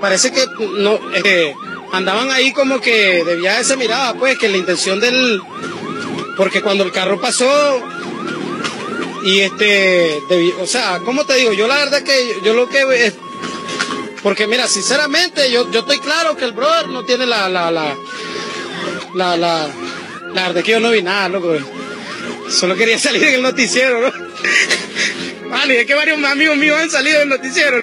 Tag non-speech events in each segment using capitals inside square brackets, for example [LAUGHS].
parece que no eh, andaban ahí como que de viaje se miraba, pues, que la intención del. Porque cuando el carro pasó, y este, o sea, ¿cómo te digo? Yo la verdad que yo lo que porque mira, sinceramente, yo, yo estoy claro que el brother no tiene la, la, la, la, la, la verdad que yo no vi nada, loco. Solo quería [LAUGHS] salir en el noticiero, ¿no? [LAUGHS] Vale, es que varios amigos míos han salido del noticiero.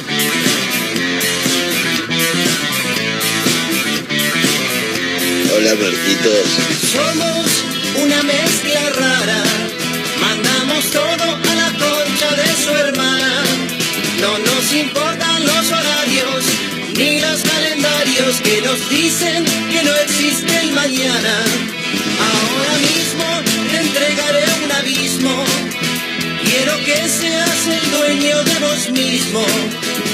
Somos una mezcla rara. Mandamos todo a la concha de su hermana. No nos importan los horarios ni los calendarios que nos dicen que no existe el mañana. Ahora mismo te entregaré un abismo. Quiero que seas el dueño de vos mismo.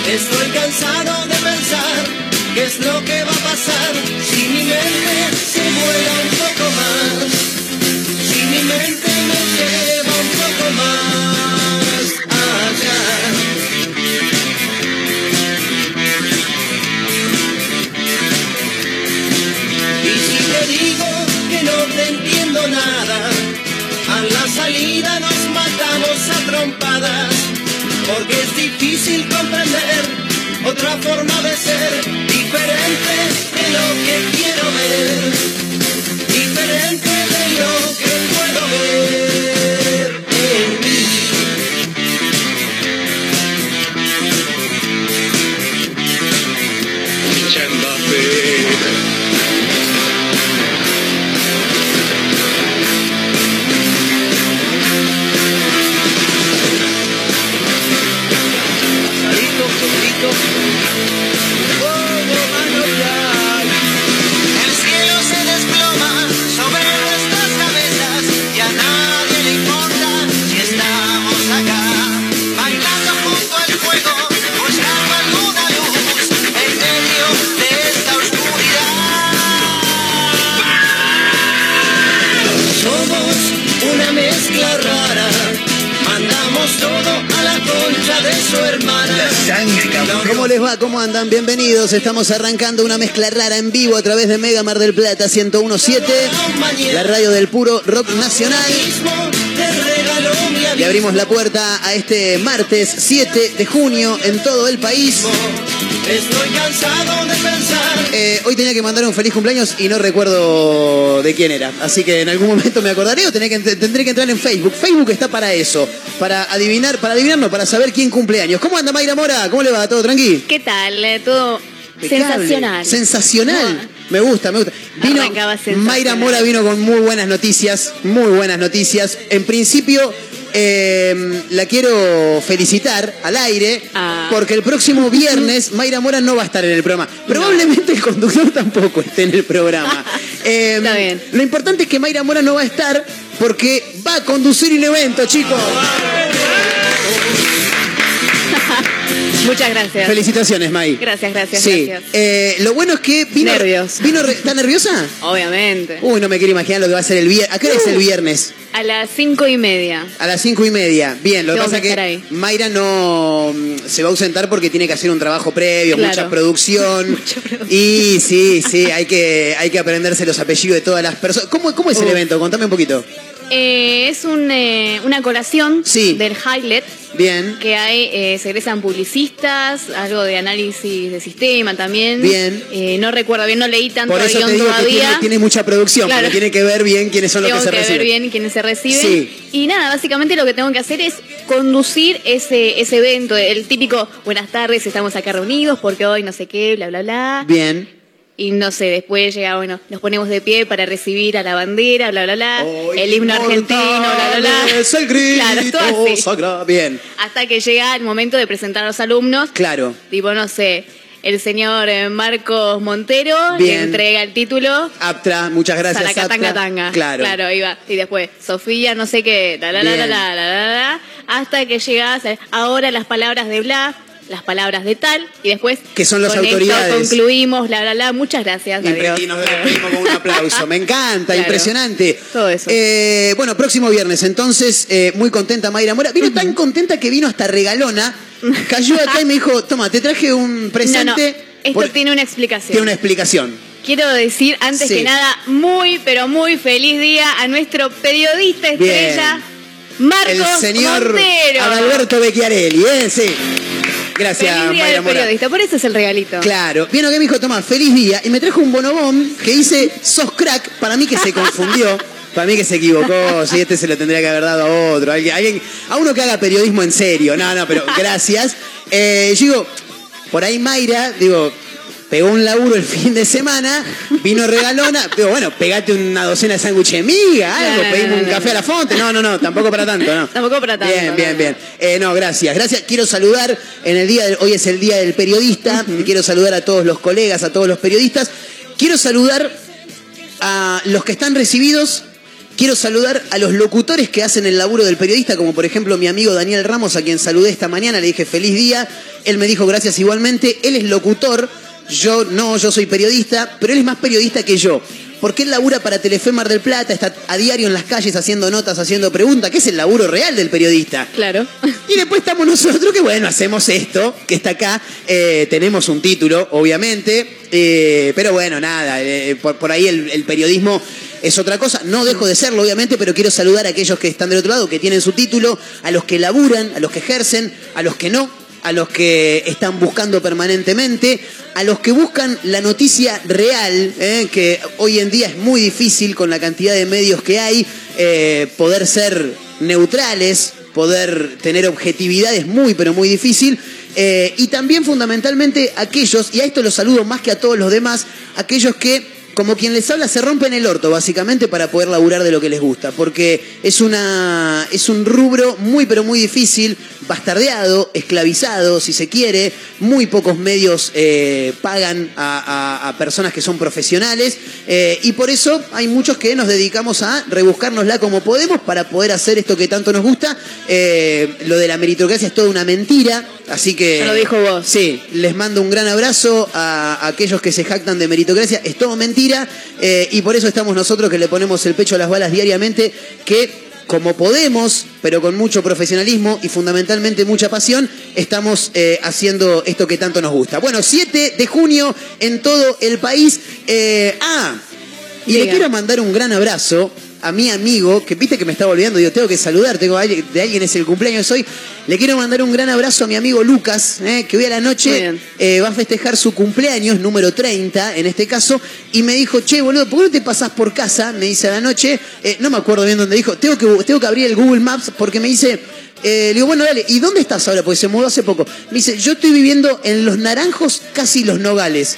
Estoy cansado de pensar ¿Qué es lo que va a pasar si mi mente se vuela un poco más? Si mi mente me lleva un poco más allá. Y si te digo que no te entiendo nada, a la salida nos matamos a trompadas, porque es difícil comprender otra forma de ser, diferente de lo que quiero ver, diferente de lo que puedo ver ¿Cómo andan? Bienvenidos. Estamos arrancando una mezcla rara en vivo a través de Mega Mar del Plata 1017, la radio del puro rock nacional. Le abrimos la puerta a este martes 7 de junio en todo el país. Estoy cansado de pensar. Eh, hoy tenía que mandar un feliz cumpleaños y no recuerdo de quién era. Así que en algún momento me acordaré o tendré que, tendré que entrar en Facebook. Facebook está para eso. Para adivinar, para adivinarnos, para saber quién cumpleaños. ¿Cómo anda Mayra Mora? ¿Cómo le va? ¿Todo tranqui? ¿Qué tal? Eh, Todo Impecable. sensacional. Sensacional. Me gusta, me gusta. Vino. Mayra Mora vino con muy buenas noticias, muy buenas noticias. En principio, eh, la quiero felicitar al aire, Ah. porque el próximo viernes Mayra Mora no va a estar en el programa. Probablemente el conductor [LAUGHS] tampoco esté en el programa. [LAUGHS] Eh, Está bien. Lo importante es que Mayra Mora no va a estar porque va a conducir un evento, chicos. Muchas gracias. Felicitaciones, May. Gracias, gracias, Sí. gracias. Eh, lo bueno es que vino. Nervios. Vino re- ¿Está nerviosa? Obviamente. Uy, no me quiero imaginar lo que va a ser el viernes. ¿A qué hora es el viernes? A las cinco y media. A las cinco y media. Bien, lo que pasa es que ahí. Mayra no mm, se va a ausentar porque tiene que hacer un trabajo previo, Claro. mucha producción. [LAUGHS] Mucha producción. Y sí, sí, hay que, hay que aprenderse los apellidos de todas las personas. ¿Cómo, cómo es el Uf. evento? Contame un poquito. Eh, es un, eh, una colación Sí. del Highlight Bien. que hay, eh, se egresan publicistas, algo de análisis de sistema también. Bien. Eh, no recuerdo bien, no leí tanto Por eso guion te digo que todavía. tiene, tiene mucha producción, Claro. porque tiene que ver bien quiénes son los que se que reciben. ver bien quiénes se reciben. Sí. Y nada, básicamente lo que tengo que hacer es conducir ese, ese evento, el típico buenas tardes, estamos acá reunidos porque hoy no sé qué, bla, bla, bla. Bien. Y no sé, después llega, bueno, nos ponemos de pie para recibir a la bandera, bla, bla, bla. Hoy el himno argentino, bla, bla, bla. Es el grito Claro, así. Bien. Hasta que llega el momento de presentar a los alumnos. Claro. Tipo, no sé, el señor eh, Marcos Montero Bien. le entrega el título. Aptra, muchas gracias. Salacatanga Aptra. tanga. Claro. Claro, iba. Y después, Sofía, no sé qué, la, la, la, la, la, la, la, la, hasta que llegas a- ahora las palabras de bla, las palabras de tal, y después. Que son las con esto autoridades. concluimos, la, la, la. Muchas gracias. Y, adiós. y nos despedimos con un aplauso. Me encanta, Claro. impresionante. Todo eso. Eh, bueno, próximo viernes, entonces, eh, muy contenta Mayra Mora. Vino tan contenta que vino hasta regalona. Cayó acá y me dijo, toma, te traje un [LAUGHS] No, no. presente. Esto Por- tiene una explicación. tiene una explicación. Quiero decir, antes Sí. que nada, muy, pero muy feliz día a nuestro periodista Bien. estrella, Marcos El señor Montero. Adalberto Becchiarelli, ¿eh? Sí. Gracias, Feliz día Mayra del Mora. periodista, por eso es el regalito. Claro, vino que me dijo, toma, feliz día. Y me trajo un bonobón que dice, sos crack. Para mí que se confundió. [LAUGHS] Para mí que se equivocó. Si este se lo tendría que haber dado a otro. Alguien, alguien- a uno que haga periodismo en serio. No, no, pero gracias. Eh, yo digo, por ahí Mayra, digo, pegó un laburo el fin de semana, vino regalona. [LAUGHS] Digo, bueno, pegate una docena de sándwiches de miga, algo, No, no, pedimos no, un café a la fonte. No, no, no, tampoco para tanto, ¿no? [LAUGHS] Tampoco para tanto, Bien, bien, bien. Eh, no, gracias, gracias. Quiero saludar en el día del, hoy es el día del periodista. Quiero saludar a todos los colegas, a todos los periodistas. Quiero saludar a los que están recibidos. Quiero saludar a los locutores que hacen el laburo del periodista, como por ejemplo mi amigo Daniel Ramos, a quien saludé esta mañana, le dije feliz día. Él me dijo gracias igualmente. Él es locutor, yo no, yo soy periodista, pero él es más periodista que yo. Porque él labura para Telefe Mar del Plata, está a diario en las calles haciendo notas, haciendo preguntas, que es el laburo real del periodista. Claro. Y después estamos nosotros que, bueno, hacemos esto, que está acá. eh, tenemos un título, obviamente. eh, pero bueno, nada, eh, por, por ahí el, el periodismo es otra cosa. No dejo de serlo, obviamente, pero quiero saludar a aquellos que están del otro lado, que tienen su título, a los que laburan, a los que ejercen, a los que no, a los que están buscando permanentemente, a los que buscan la noticia real, eh, que hoy en día es muy difícil con la cantidad de medios que hay, eh, poder ser neutrales, poder tener objetividad es muy, pero muy difícil. Eh, y también fundamentalmente aquellos, y a esto los saludo más que a todos los demás, aquellos que, como quien les habla, se rompen el orto básicamente para poder laburar de lo que les gusta, porque es, una, es un rubro muy, pero muy difícil, bastardeado, esclavizado, si se quiere, muy pocos medios eh, pagan a, a- a personas que son profesionales, eh, y por eso hay muchos que nos dedicamos a rebuscárnosla como podemos para poder hacer esto que tanto nos gusta. Eh, lo de la meritocracia es toda una mentira, así que... Lo dijo vos. Sí, les mando un gran abrazo a, a aquellos que se jactan de meritocracia. Es todo mentira eh, y por eso estamos nosotros que le ponemos el pecho a las balas diariamente, que como podemos, pero con mucho profesionalismo y fundamentalmente mucha pasión, estamos eh, haciendo esto que tanto nos gusta. Bueno, 7 de junio en todo el país. Eh, ah, y le quiero mandar un gran abrazo a mi amigo, que viste que me está volviendo, digo, tengo que saludar, tengo de alguien es el cumpleaños hoy. Le quiero mandar un gran abrazo a mi amigo Lucas, eh, que hoy a la noche eh, va a festejar su cumpleaños, número 30 en este caso, y me dijo, che, boludo, ¿por qué no te pasás por casa? Me dice a la noche, eh, no me acuerdo bien dónde dijo, tengo que, tengo que abrir el Google Maps porque me dice... eh, le digo, bueno, dale, ¿y dónde estás ahora? Porque se mudó hace poco. Me dice, yo estoy viviendo en Los Naranjos, casi Los Nogales.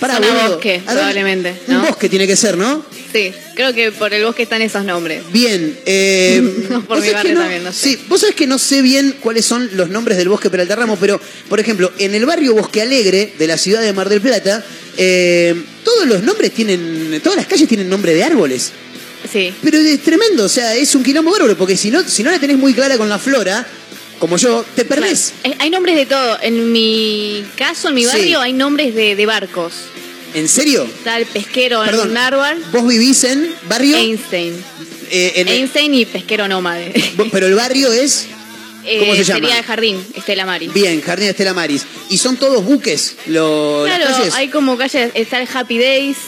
Pará, Zona boludo. bosque, probablemente, Un ¿no? bosque tiene que ser, ¿no? Sí, creo que por el bosque están esos nombres. Bien, eh, [LAUGHS] Por vos mi barrio también, no sé. Sí, vos sabés que no sé bien cuáles son los nombres del bosque Peralta Ramos, pero, por ejemplo, en el barrio Bosque Alegre de la ciudad de Mar del Plata, eh, todos los nombres tienen, todas las calles tienen nombre de árboles. Sí. Pero es tremendo, o sea, es un quilombo bárbaro, porque si no, si no la tenés muy clara con la flora, como yo, te perdés. Hay nombres de todo. En mi caso, en mi Sí. barrio, hay nombres de, de barcos. ¿En serio? Está el pesquero Perdón, en Narwal, ¿Vos vivís en barrio? Einstein. Eh, en- Einstein y pesquero nómade. pero el barrio es... ¿Cómo Eh, se llama? Sería el jardín, Estela Mari. Bien, Jardín Estela Maris. ¿Y son todos buques lo- las Claro, calles? hay como calles, está el Happy Days,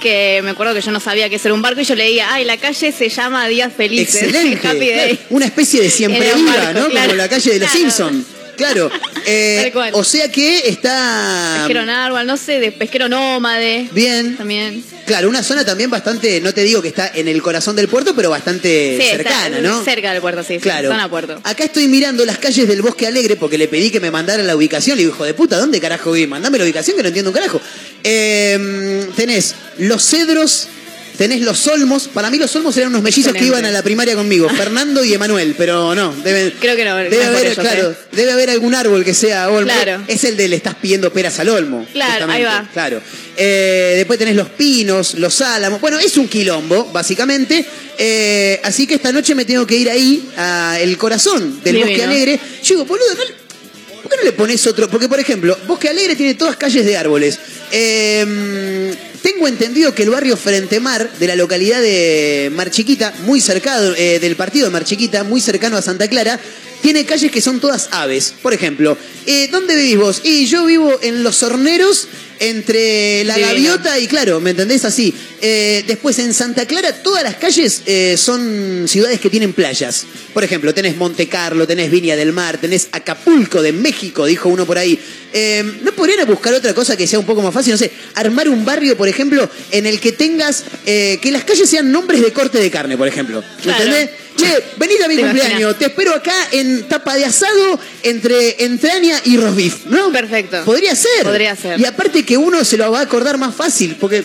que me acuerdo que yo no sabía que era un barco y yo leía, ay, la calle se llama Días Felices. [LAUGHS] Excelente. Happy Days. Una especie de siempre viva, ¿no? claro. Como la calle de los Claro. Simpsons. Claro. Eh, Tal cual. o sea que está Pesquero Narwal, no sé, de pesquero nómade. bien. También. Claro, una zona también bastante, no te digo que está en el corazón del puerto, pero bastante Sí, cercana, ¿no? cerca del puerto, sí. Claro. Zona puerto. Acá estoy mirando las calles del Bosque Alegre porque le pedí que me mandara la ubicación. Le digo, hijo de puta, ¿dónde carajo vi? Mandame la ubicación que no entiendo un carajo. Eh, tenés Los Cedros, Tenés los Olmos. Para mí los Olmos eran unos mellizos que iban a la primaria conmigo. Fernando y Emanuel, pero no. Deben, Creo que no, Debe haber, ellos, claro, ¿eh? debe haber algún árbol que sea Olmo. Claro. Es el de le estás pidiendo peras al Olmo. Claro, justamente. ahí va. Claro. Eh, después tenés los pinos, los álamos. Bueno, es un quilombo, básicamente. Eh, así que esta noche me tengo que ir ahí a El Corazón del Divino. Bosque Alegre. Yo digo, boludo, no ¿por qué no le pones otro? Porque, por ejemplo, Bosque Alegre tiene todas calles de árboles. Eh, tengo entendido que el barrio Frente Mar, de la localidad de Mar Chiquita, muy cercano, eh, del partido de Mar Chiquita, muy cercano a Santa Clara, tiene calles que son todas aves. Por ejemplo, eh, ¿dónde vivís vos? Y yo vivo en Los Horneros, entre la gaviota y claro, ¿me entendés? Así. Eh, después en Santa Clara todas las calles eh, son ciudades que tienen playas. Por ejemplo, tenés Monte Carlo, tenés Viña del Mar, tenés Acapulco de México, dijo uno por ahí. Eh, ¿No podrían buscar otra cosa que sea un poco más fácil? No sé, armar un barrio, por ejemplo, en el que tengas, eh, que las calles sean nombres de corte de carne, por ejemplo. ¿Me Claro. entendés? Che, venid a mi cumpleaños, imaginas. te espero acá en tapa de asado entre entraña y roast beef, ¿no? Perfecto. Podría ser. Podría ser. Y aparte que uno se lo va a acordar más fácil, porque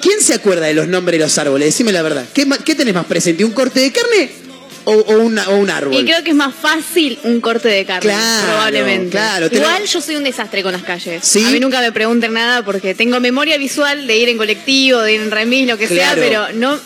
¿quién se acuerda de los nombres de los árboles? Decime la verdad. ¿Qué, qué tenés más presente? ¿Un corte de carne o, o una- o un árbol? Y creo que es más fácil un corte de carne, Claro, probablemente. claro, Igual lo- yo soy un desastre con las calles. ¿Sí? A mí nunca me pregunten nada porque tengo memoria visual de ir en colectivo, de ir en remis, lo que Claro. sea, pero no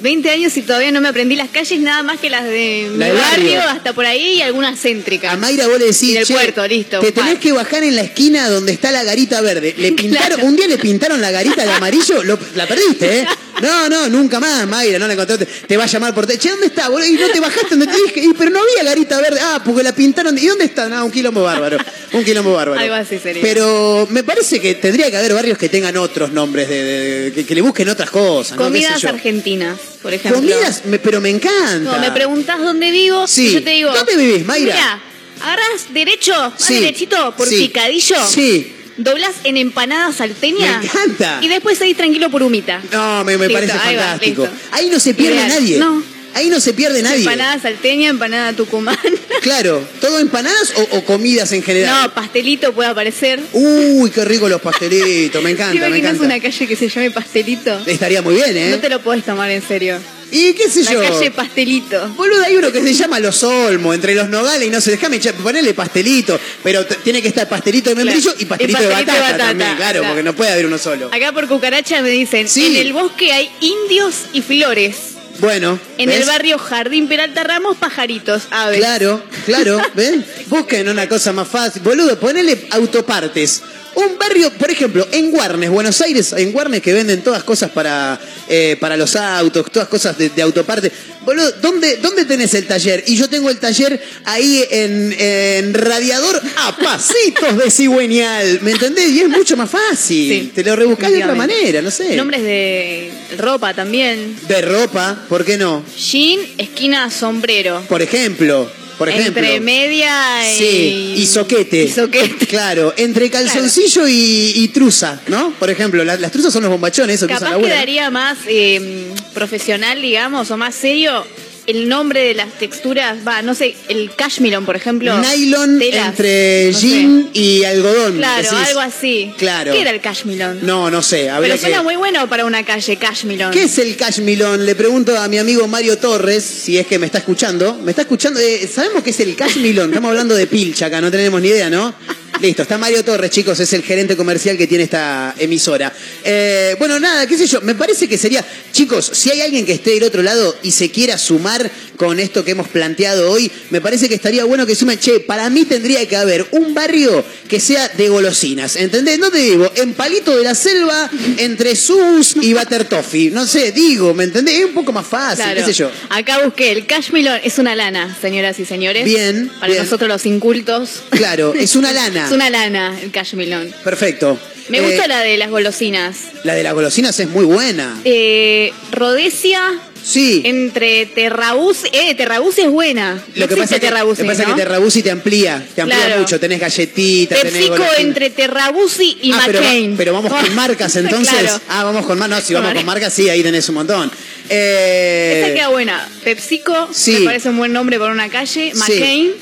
20 años y todavía no me aprendí las calles nada más que las de La mi del barrio, barrio. hasta por ahí y algunas céntricas. A Mayra vos le decís, Y del "Che, puerto, listo, te pa". tenés que bajar en la esquina donde está la garita verde. Le [LAUGHS] pintaron, Claro. Un día le pintaron la garita de amarillo, lo- la perdiste, ¿eh? [LAUGHS] No, no, nunca más, Mayra, no la encontraste. Te va a llamar por... te- Che, ¿dónde está? boludo? Y no te bajaste donde te dije, "Y, pero no había garita verde. Ah, porque la pintaron. ¿Y dónde está? No, un quilombo bárbaro. Un quilombo bárbaro. Algo así sería. Pero me parece que tendría que haber barrios que tengan otros nombres, de, de- que, que le busquen otras cosas. ¿no? ¿Qué sé Comidas argentinas, por ejemplo. Comidas, me- pero me encanta. No, me preguntás dónde vivo Sí. y yo te digo. ¿Dónde vivís, Mayra? Mira, agarras derecho, Sí. derechito por Sí. picadillo. Sí. Doblás en empanada salteña. Me encanta. Y después seguís tranquilo por humita. No, me, me Listo, parece ahí fantástico. Ahí no se pierde Ideal. nadie. No. Ahí no se pierde nadie. Empanada salteña, empanada tucumana. [LAUGHS] Claro, ¿todo empanadas o, o comidas en general? No, pastelito puede aparecer. Uy, qué rico los pastelitos, me [LAUGHS] ¿Te encanta, me imaginas encanta. una calle que se llame pastelito? Estaría muy bien, ¿eh? No te lo podés tomar en serio. Y qué sé La yo. calle pastelito. Boludo, hay uno que se llama Los Olmos, entre los nogales y no sé, déjame ponerle pastelito, pero tiene que estar pastelito de membrillo Claro. y pastelito, de, batata de batata, también, claro, claro. porque no puede haber uno solo. Acá por cucaracha me dicen, Sí. en el bosque hay indios y flores. Bueno, En ¿ves? el barrio Jardín Peralta Ramos, pajaritos, aves. Claro, claro, [LAUGHS] ¿ven? Busquen una cosa más fácil. Boludo, ponele autopartes. Un barrio, por ejemplo, en Guarnes, Buenos Aires, en Guarnes que venden todas cosas para, eh, para los autos, todas cosas de, de autoparte. Boludo, ¿dónde, ¿dónde tenés el taller? Y yo tengo el taller ahí en, en Radiador a [LAUGHS] pasitos de cigüeñal. ¿Me entendés? Y es mucho más fácil. Sí, Te lo rebuscás de otra manera, no sé. Nombres de ropa también. De ropa, ¿por qué no? Jean, esquina sombrero. Por ejemplo, por ejemplo. Entre media y... Sí, y soquete. Y soquete. Claro, entre calzoncillo y, y truza, ¿no? Por ejemplo, la- las truzas son los bombachones, eso que usan Capaz la abuela. quedaría más eh, profesional, digamos, o más serio el nombre de las texturas. Va, no sé, el cashmiron, por ejemplo. Nylon telas, entre no sé. jean y algodón. Claro, decís. algo así. Claro. ¿Qué era el cashmiron? No, no sé. Pero suena muy bueno para una calle, cashmiron. ¿Qué es el cashmilón? Le pregunto a mi amigo Mario Torres, si es que me está escuchando. ¿Me está escuchando? Eh, ¿Sabemos qué es el cashmilón? Estamos hablando de pilcha acá, no tenemos ni idea, ¿no? Listo, está Mario Torres, chicos, es el gerente comercial que tiene esta emisora. Eh, bueno, nada, qué sé yo, me parece que sería, chicos, si hay alguien que esté del otro lado y se quiera sumar con esto que hemos planteado hoy, me parece que estaría bueno que sumen, che, para mí tendría que haber un barrio que sea de golosinas, ¿entendés? No te digo, en Palito de la Selva, entre Sus y Butter Toffee, no sé, digo, ¿me entendés? Es un poco más fácil, Claro. qué sé yo. Acá busqué, el cashmilon es una lana, señoras y señores. Bien, Para bien. nosotros los incultos. Claro, es una lana. es una lana el cashmilon. Perfecto. Me Eh, gusta la de las golosinas. la de las golosinas es muy buena. Eh, Rodesia Sí. entre Terrabusi. Eh, Terrabusi es buena. No Lo que pasa es que, Terrabusi, lo que, pasa que Terrabusi te amplía, te amplía Claro. mucho. Tenés galletitas, tenés PepsiCo entre Terrabusi y Ah, McCain. pero vamos con marcas [LAUGHS] entonces. Claro. Ah, vamos con marcas. No, si vamos con marcas, sí, ahí tenés un montón. Eh, Esa queda buena. PepsiCo Sí. me parece un buen nombre para una calle. Sí. McCain.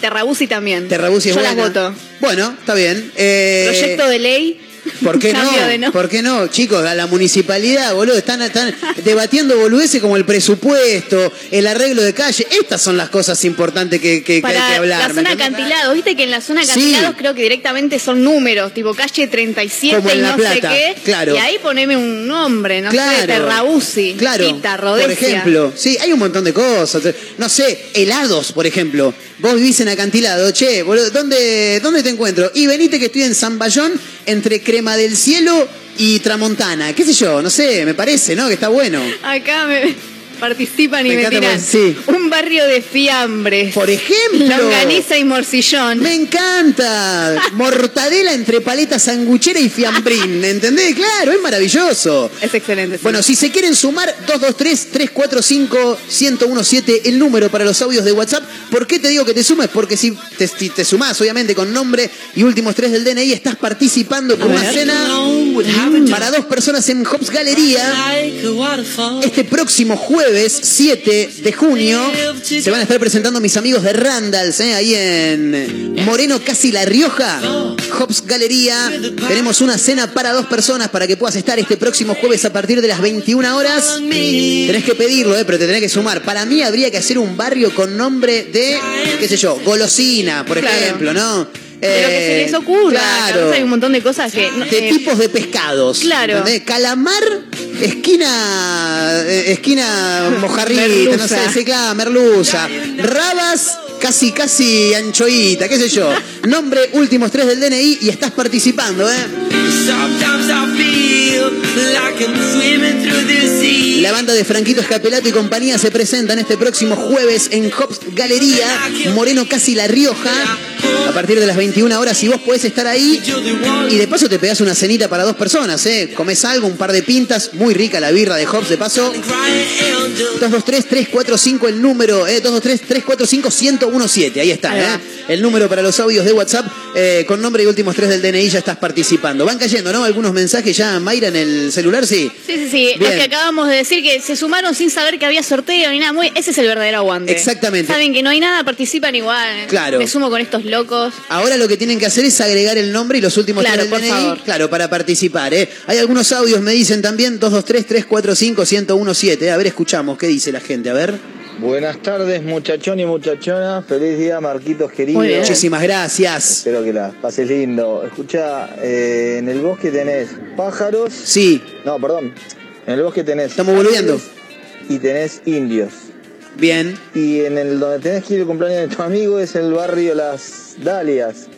Terrabusi también. Terrabusi es Yo buena. las voto. Bueno, está bien. Eh, Proyecto de ley. ¿Por qué no? ¿Por qué no? Chicos, a la municipalidad, boludo, están, están debatiendo boludeces como el presupuesto, el arreglo de calle. Estas son las cosas importantes que, que- que hay que hablar. la ¿me zona entendés? acantilados, viste que en la zona Sí. acantilados creo que directamente son números, tipo calle 37 Como en y La no Plata, sé qué. claro. Y ahí poneme un nombre, no claro, sé, Terrabusi, claro, Quita, Rodesia. por ejemplo, sí, hay un montón de cosas. No sé, helados, por ejemplo. Vos vivís en acantilado, che, boludo, ¿dónde, ¿dónde te encuentro? Y venite que estoy en San Bayón, entre Crema del Cielo y Tramontana. ¿Qué sé yo? No sé, me parece, ¿no? Que está bueno. Acá me participan y Me me, tiran. sí. Un barrio de fiambres. Por ejemplo. Longaniza y morcillón. Me encanta. Mortadela entre paleta sanguchera y fiambrín. [LAUGHS] ¿Entendés? Claro, es maravilloso. Es excelente. sí. Bueno, si se quieren sumar, 223-345-1017, el número para los audios de WhatsApp. ¿Por qué te digo que te sumes? Porque si te, si te sumás, obviamente, con nombre y últimos tres del DNI, estás participando por una cena para dos personas en Hobbs Galería. Este próximo jueves 7 de junio se van a estar presentando mis amigos de Randalls, ¿eh? ahí en Moreno, casi La Rioja. Hobbs Galería. Tenemos una cena para dos personas para que puedas estar este próximo jueves a partir de las 21 horas. Tenés que pedirlo, ¿eh? pero te tenés que sumar. Para mí habría que hacer un barrio con nombre de, qué sé yo, golosina, por Claro. ejemplo, ¿no? De lo que se Eh, les ocurra. Claro. Hay un montón de cosas que. De eh, tipos de pescados. Claro. ¿entendés? Calamar, esquina. eh, esquina mojarrita, no sé, Merluza. sí, claro, merluza. Rabas, casi, casi anchoita, qué sé yo. Nombre, últimos tres del DNI y estás participando, ¿eh? La banda de Franquito Escapelato y compañía se presentan este próximo jueves en Hobbs Galería, Moreno Casi La Rioja, a partir de las 21 horas. Y vos podés estar ahí y de paso te pegás una cenita para dos personas, ¿eh? Comés algo, un par de pintas, muy rica la birra de Hobbs de paso. 223-345 el número, eh, 223-345-1017, ahí está, eh. El número para los audios de WhatsApp eh, con nombre y últimos tres del DNI ya estás participando. Van cayendo, ¿no? Algunos mensajes ya, Mayra, en el celular, sí. Sí, sí, sí. Bien. Los que acabamos de decir que se sumaron sin saber que había sorteo ni nada. Muy, ese es el verdadero aguante. Exactamente. Saben que no hay nada, participan igual. Claro. Me sumo con estos locos. Ahora lo que tienen que hacer es agregar el nombre y los últimos Claro, tres del por DNI, favor. claro, para participar, ¿eh? Hay algunos audios, me dicen también, 223-345-1017. ¿eh? A ver, escuchamos, ¿qué dice la gente? A ver. Buenas tardes, muchachón y muchachona. Feliz día, Marquitos querido. Bien. Muchísimas gracias. Espero que la pases lindo. Escucha, eh, en el bosque tenés pájaros. Sí, No, perdón. En el bosque tenés. Estamos árboles Y tenés indios. bien. Y en el donde tenés que ir el cumpleaños de tu amigo es el barrio Las Dalias.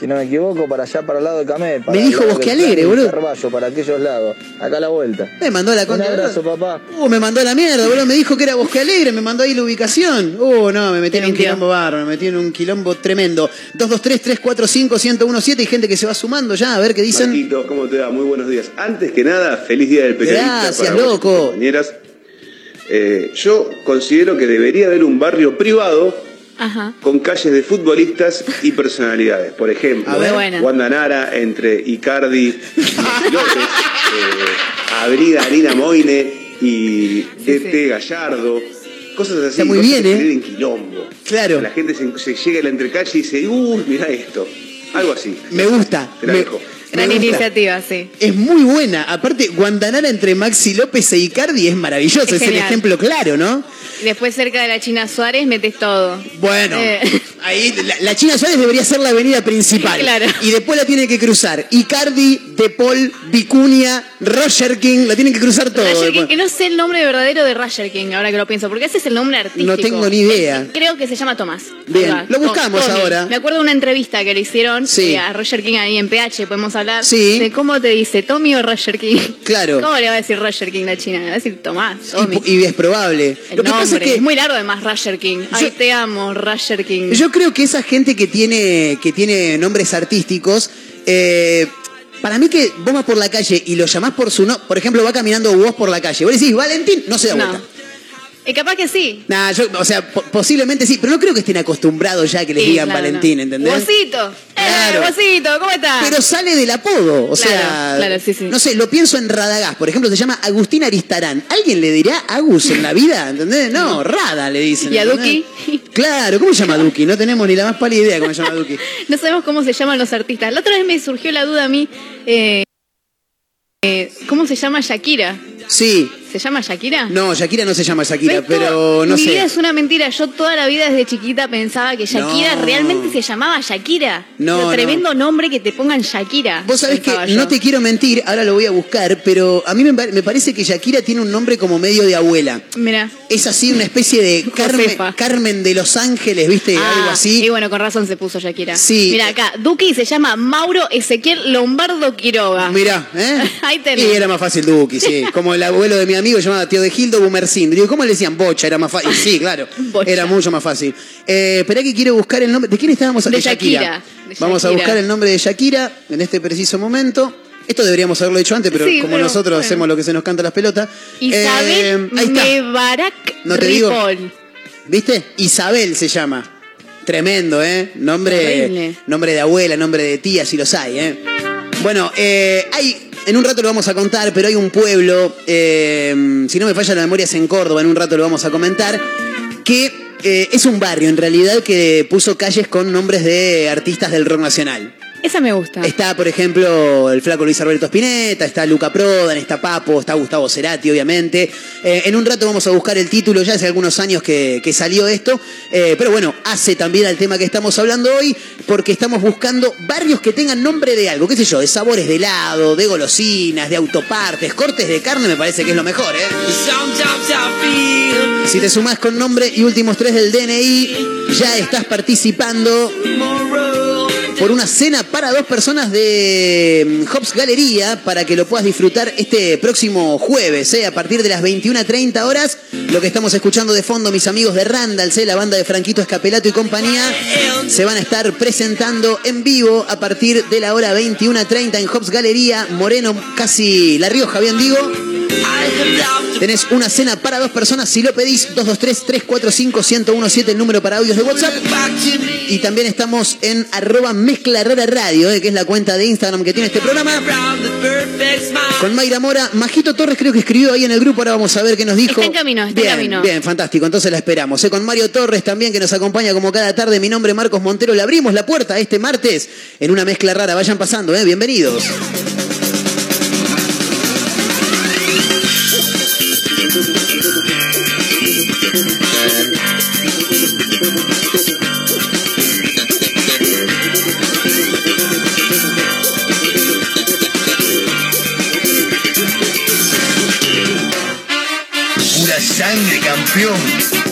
Si no me equivoco, para allá, para el lado de Camé. para Me el dijo Bosque Alegre, boludo. Carballo, para aquellos lados. Acá a la vuelta. Me mandó a la Un contra. abrazo, papá. Uh, me mandó a la mierda, boludo. Me dijo que era Bosque Alegre, me mandó ahí la ubicación. Uh, no, me metí en un quilombo bárbaro, me metí en un quilombo tremendo. 223-345-1017 y gente que se va sumando ya, a ver qué dicen. Marquitos, ¿cómo te va? Muy buenos días. Antes que nada, feliz día del periodista. Gracias, para loco. compañeras. Eh, yo considero que debería haber un barrio privado Ajá. con calles de futbolistas y personalidades. Por ejemplo. Wanda Nara entre Icardi y López, eh, Avenida Arina Moine y Tete Gallardo. Cosas así. Está muy cosas bien, que ¿eh? generen quilombo. Claro. La gente se, se llega a la entrecalle y dice, uy, mira esto. Algo así. Me gusta. Te la me- dejo. [LAUGHS] Gran iniciativa, sí. Es muy buena. Aparte, Guantanara entre Maxi López e Icardi es maravilloso. Es Es, el ejemplo claro, ¿no? Y después cerca de la China Suárez metes todo. Bueno, Eh. [LAUGHS] ahí la, la China Suárez debería ser la avenida principal. [LAUGHS] Claro. Y después la tiene que cruzar Icardi, De Paul, Vicuña, Roger King, la tienen que cruzar todo. Roger King, que no sé el nombre verdadero de Roger King, ahora que lo pienso, porque ese es el nombre artístico. No tengo ni idea. Creo que se llama Tomás. Bien, lo buscamos Tommy. ahora. Me acuerdo de una entrevista que le hicieron Sí. eh, a Roger King ahí en PH, podemos hablar. Sí. De cómo te dice, Tommy o Roger King. Claro. ¿Cómo le va a decir Roger King la China? Le va a decir Tomás, Tommy. Y, y es probable. el Lo que nombre. pasa es que es muy largo además Roger King. Ay, Yo- te amo, Roger King. Yo creo que esa gente que tiene, que tiene nombres artísticos, eh, para mí que vos vas por la calle y lo llamás por su nombre, por ejemplo, va caminando vos por la calle, vos decís Valentín, no se da no. vuelta. Eh, capaz que sí. Nah, yo, o sea, po- posiblemente sí, pero no creo que estén acostumbrados ya a que les Sí, digan claro, Valentín, no. ¿entendés? Bocito. Claro. [LAUGHS] Bocito, ¿cómo estás? Pero sale del apodo, o Claro, sea, claro, sí, sí. no sé, lo pienso en Radagás, por ejemplo, se llama Agustín Aristarán. ¿Alguien le dirá Agus en la vida? ¿Entendés? No, Rada le dicen. ¿Y a. Duki? [LAUGHS] Claro, ¿cómo se llama Duki? No tenemos ni la más pálida idea de cómo se llama Duki. [LAUGHS] No sabemos cómo se llaman los artistas. La otra vez me surgió la duda a mí. eh, Eh, ¿Cómo se llama Shakira? Sí. ¿Se llama Shakira? No, Shakira no se llama Shakira, pero no Mi vida sé. es una mentira. Yo toda la vida desde chiquita pensaba que Shakira No. realmente se llamaba Shakira. No, tremendo nombre que te pongan Shakira. Vos sabés que yo. no te quiero mentir, ahora lo voy a buscar, pero a mí me, pa- me parece que Shakira tiene un nombre como medio de abuela. Mira. Es así una especie de Carmen, de Los Ángeles, ¿viste? Algo Ah, así. Y bueno, con razón se puso Shakira. Sí. Mira acá, Duque se llama Mauro Ezequiel Lombardo Quiroga. Mirá, ¿eh? [LAUGHS] Ahí tenés. Y era más fácil Duki, sí. Como el abuelo de mi amigo llamaba Tío de Gildo Bumercín. Digo, ¿cómo le decían? Bocha, era más fácil. Sí, [LAUGHS] claro. Bocha. Era mucho más fácil. Eh, esperá que quiero buscar el nombre. ¿De quién estábamos De hablando? Shakira. De Vamos a Shakira. buscar el nombre de Shakira en este preciso momento. Esto deberíamos haberlo hecho antes, pero Sí, como pero nosotros bueno. hacemos lo que se nos canta las pelotas. Isabel Eh, ahí está. Mebarak No te digo. ¿Viste? Isabel se llama. Tremendo, ¿eh? Nombre, Horrible. nombre de abuela, nombre de tía, si los hay, ¿eh? Bueno, eh, hay, en un rato lo vamos a contar, pero hay un pueblo, eh, si no me falla la memoria es en Córdoba, en un rato lo vamos a comentar, que eh, es un barrio en realidad que puso calles con nombres de artistas del rock nacional. Esa me gusta. Está, por ejemplo, el flaco Luis Alberto Spinetta, está Luca Prodan, está Papo, está Gustavo Cerati, obviamente. Eh, en un rato vamos a buscar el título, ya hace algunos años que, que salió esto, eh, pero bueno, hace también al tema que estamos hablando hoy, porque estamos buscando barrios que tengan nombre de algo, qué sé yo, de sabores de helado, de golosinas, de autopartes, cortes de carne, me parece que es lo mejor, ¿eh? Si te sumás con nombre y últimos tres del DNI, ya estás participando por una cena para dos personas de mm, Hobbs Galería para que lo puedas disfrutar este próximo jueves, ¿eh? a partir de las 21.30 horas. Lo que estamos escuchando de fondo, mis amigos de Randall, ¿eh? la banda de Franquito Escapelato y compañía, se van a estar presentando en vivo a partir de la hora 21.30 en Hobbs Galería, Moreno, casi La Rioja, bien digo. Tenés una cena para dos personas. Si lo pedís, 223-345-1017, el número para audios de WhatsApp. Y también estamos en arroba mezcla rara radio, eh, que es la cuenta de Instagram que tiene este programa. Con Mayra Mora. Majito Torres creo que escribió ahí en el grupo. Ahora vamos a ver qué nos dijo. Está en camino, está en bien, camino. Bien, fantástico. Entonces la esperamos. eh. Con Mario Torres también, que nos acompaña como cada tarde. Mi nombre es Marcos Montero. Le abrimos la puerta este martes en una mezcla rara. Vayan pasando, ¿eh? Bienvenidos. Sangre, campeón.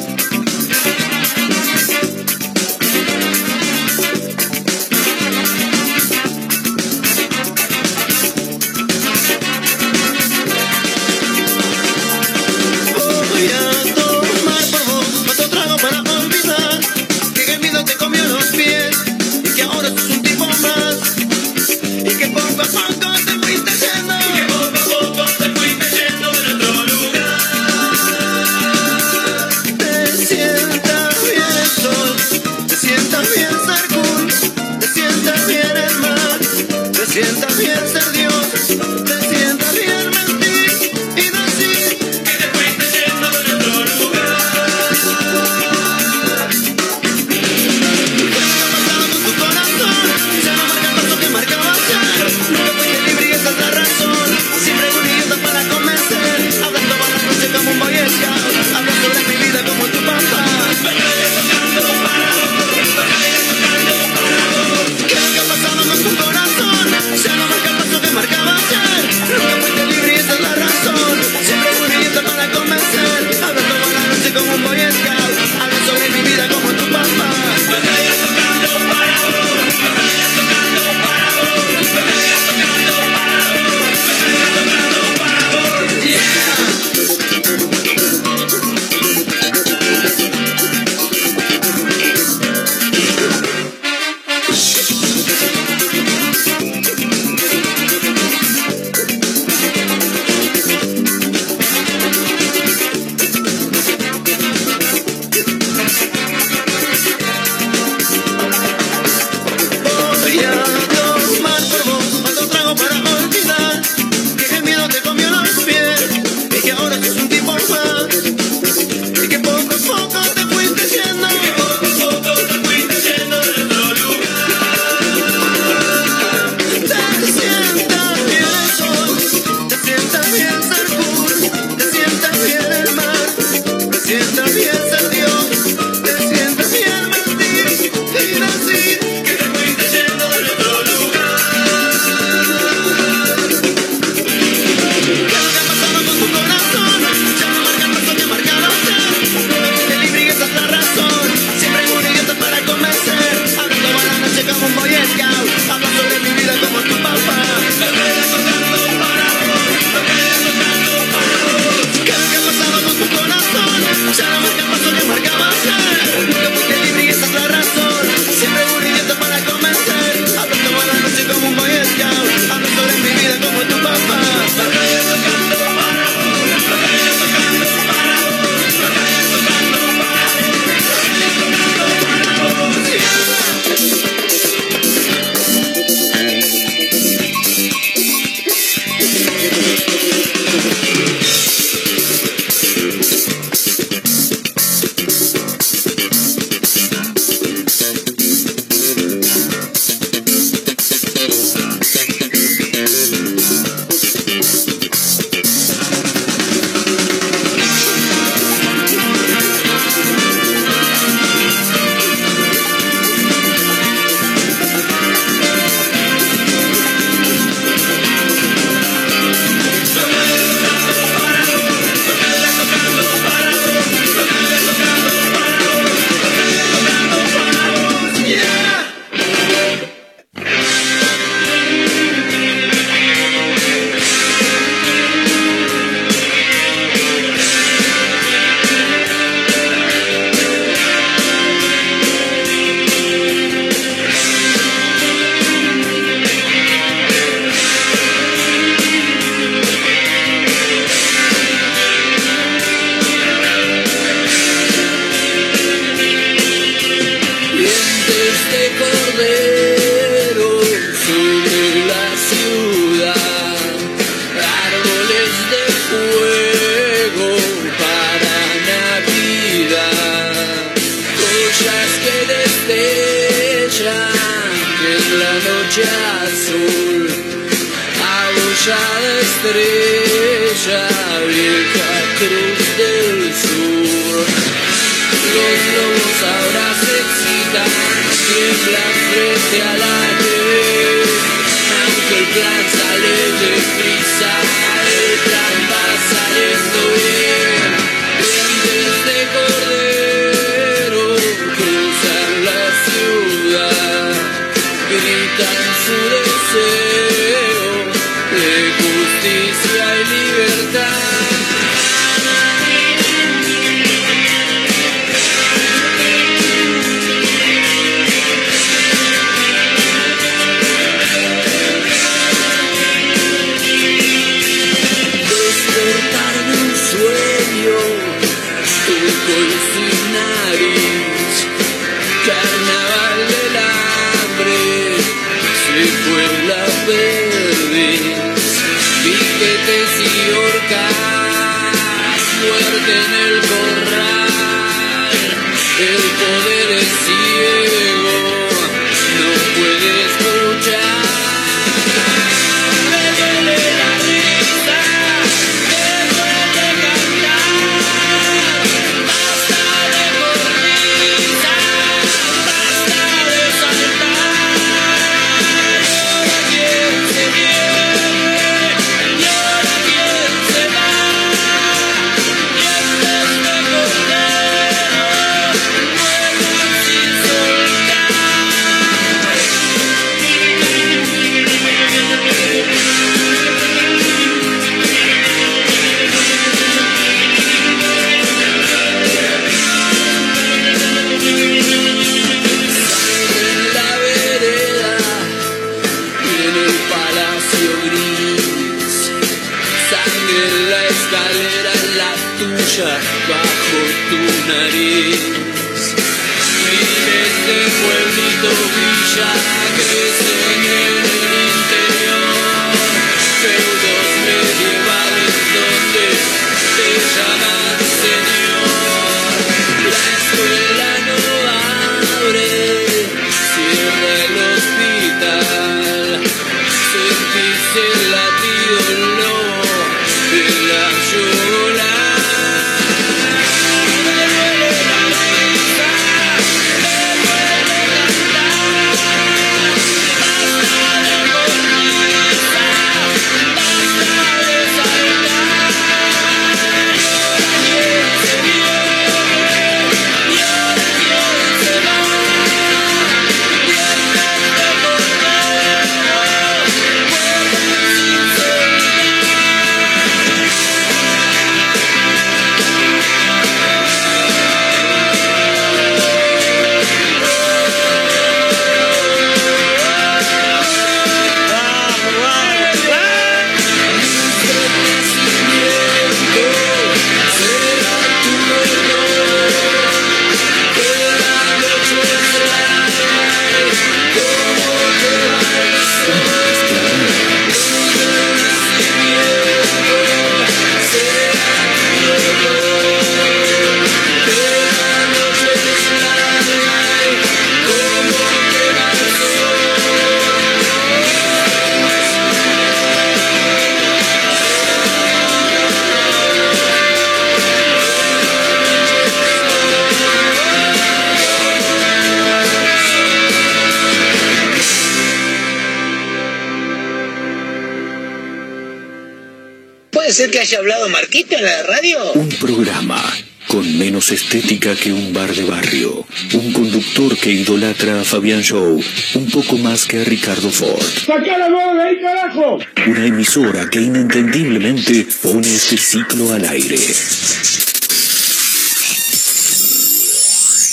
que un bar de barrio, un conductor que idolatra a Fabián Show, un poco más que a Ricardo Ford. ¡Saca la de ahí, carajo! Una emisora que inentendiblemente pone este ciclo al aire.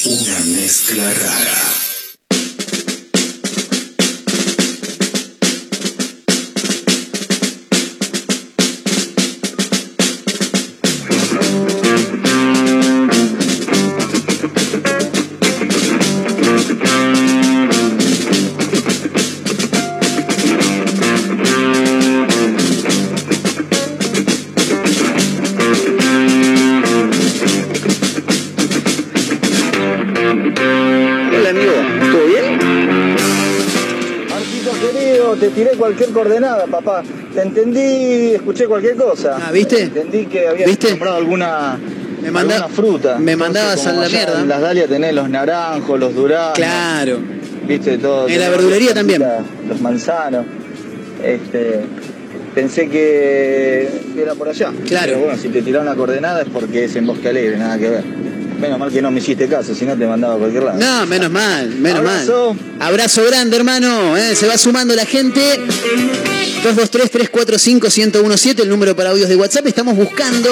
Una mezcla rara. Cualquier coordenada, papá. Te entendí, escuché cualquier cosa. Ah, ¿viste? Entendí que habías ¿Viste? comprado alguna, Me manda- alguna fruta. me Entonces, mandabas a la mierda. En las dalias tenés los naranjos, los duranos. Claro. Viste todo. En la verdulería también. Los manzanos. Este, pensé que era por allá. Claro. Pero bueno, si te tiraron una coordenada es porque es en Bosque Alegre, nada que ver. Menos mal que no me hiciste caso, si no te mandaba a cualquier lado. No, menos mal, menos Abrazo. mal. Abrazo grande, hermano. ¿eh? Se va sumando la gente. 223-345-1017, el número para audios de WhatsApp. Estamos buscando.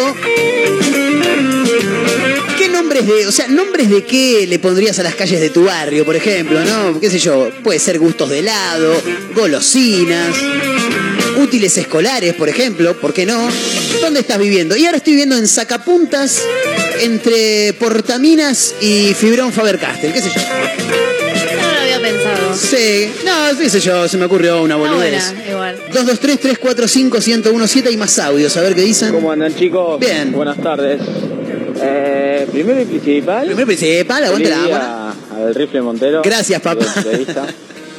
¿Qué nombres de, o sea, nombres de qué le pondrías a las calles de tu barrio, por ejemplo, ¿no? ¿Qué sé yo? Puede ser gustos de helado, golosinas, útiles escolares, por ejemplo, ¿por qué no? ¿Dónde estás viviendo? Y ahora estoy viviendo en Sacapuntas, entre Portaminas y Fibrón Faber-Castell, qué sé yo. No lo había pensado. Sí, no, qué sé yo, se me ocurrió una Está boludez. buena, igual. 223-345-1017 y más audios, a ver qué dicen. ¿Cómo andan chicos? Bien. Buenas tardes. Eh, primero y principal. Primero y principal, aguante feliz la día. Al rifle Montero. Gracias, papá.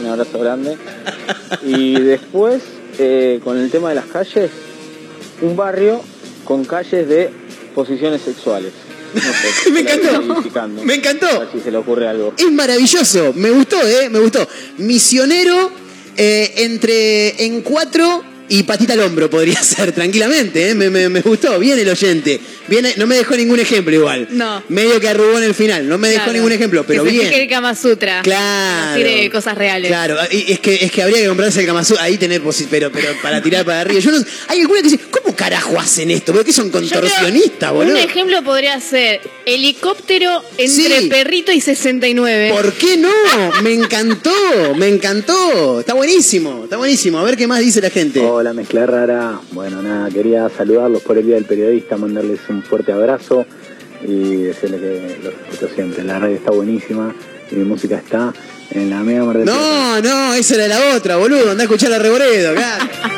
Un abrazo grande. Y después, eh, con el tema de las calles, un barrio con calles de posiciones sexuales. No sé, [LAUGHS] Me encantó. Me encantó. A ver si se le ocurre algo. Es maravilloso, me gustó, ¿eh? Me gustó. Misionero eh, entre en cuatro y patita al hombro podría [LAUGHS] ser, tranquilamente, ¿eh? Me, me- me gustó, bien el oyente. Viene, no me dejó ningún ejemplo igual. No. Medio que arrugó en el final, no me dejó Claro. ningún ejemplo, pero que bien. fije el Kama Sutra. Claro. Tire cosas reales. Claro, y es que, es que habría que comprarse el Kama Sutra, ahí tener pero, pero para tirar para arriba. Yo no, hay alguna que dice, ¿cómo carajo hacen esto? ¿Por qué son contorsionistas, Un boludo? ejemplo podría ser helicóptero entre Sí. perrito y 69. ¿Por qué no? Me encantó, me encantó. Está buenísimo, está buenísimo. A ver qué más dice la gente. Hola, mezcla rara. Bueno, nada, quería saludarlos por el Día del Periodista, mandarles un fuerte abrazo y decirles que los escucho siempre. La radio está buenísima y mi música está en la Mega Mar Plata. No, no, esa era la otra, boludo. Andá a escuchar a Reboredo acá. [LAUGHS]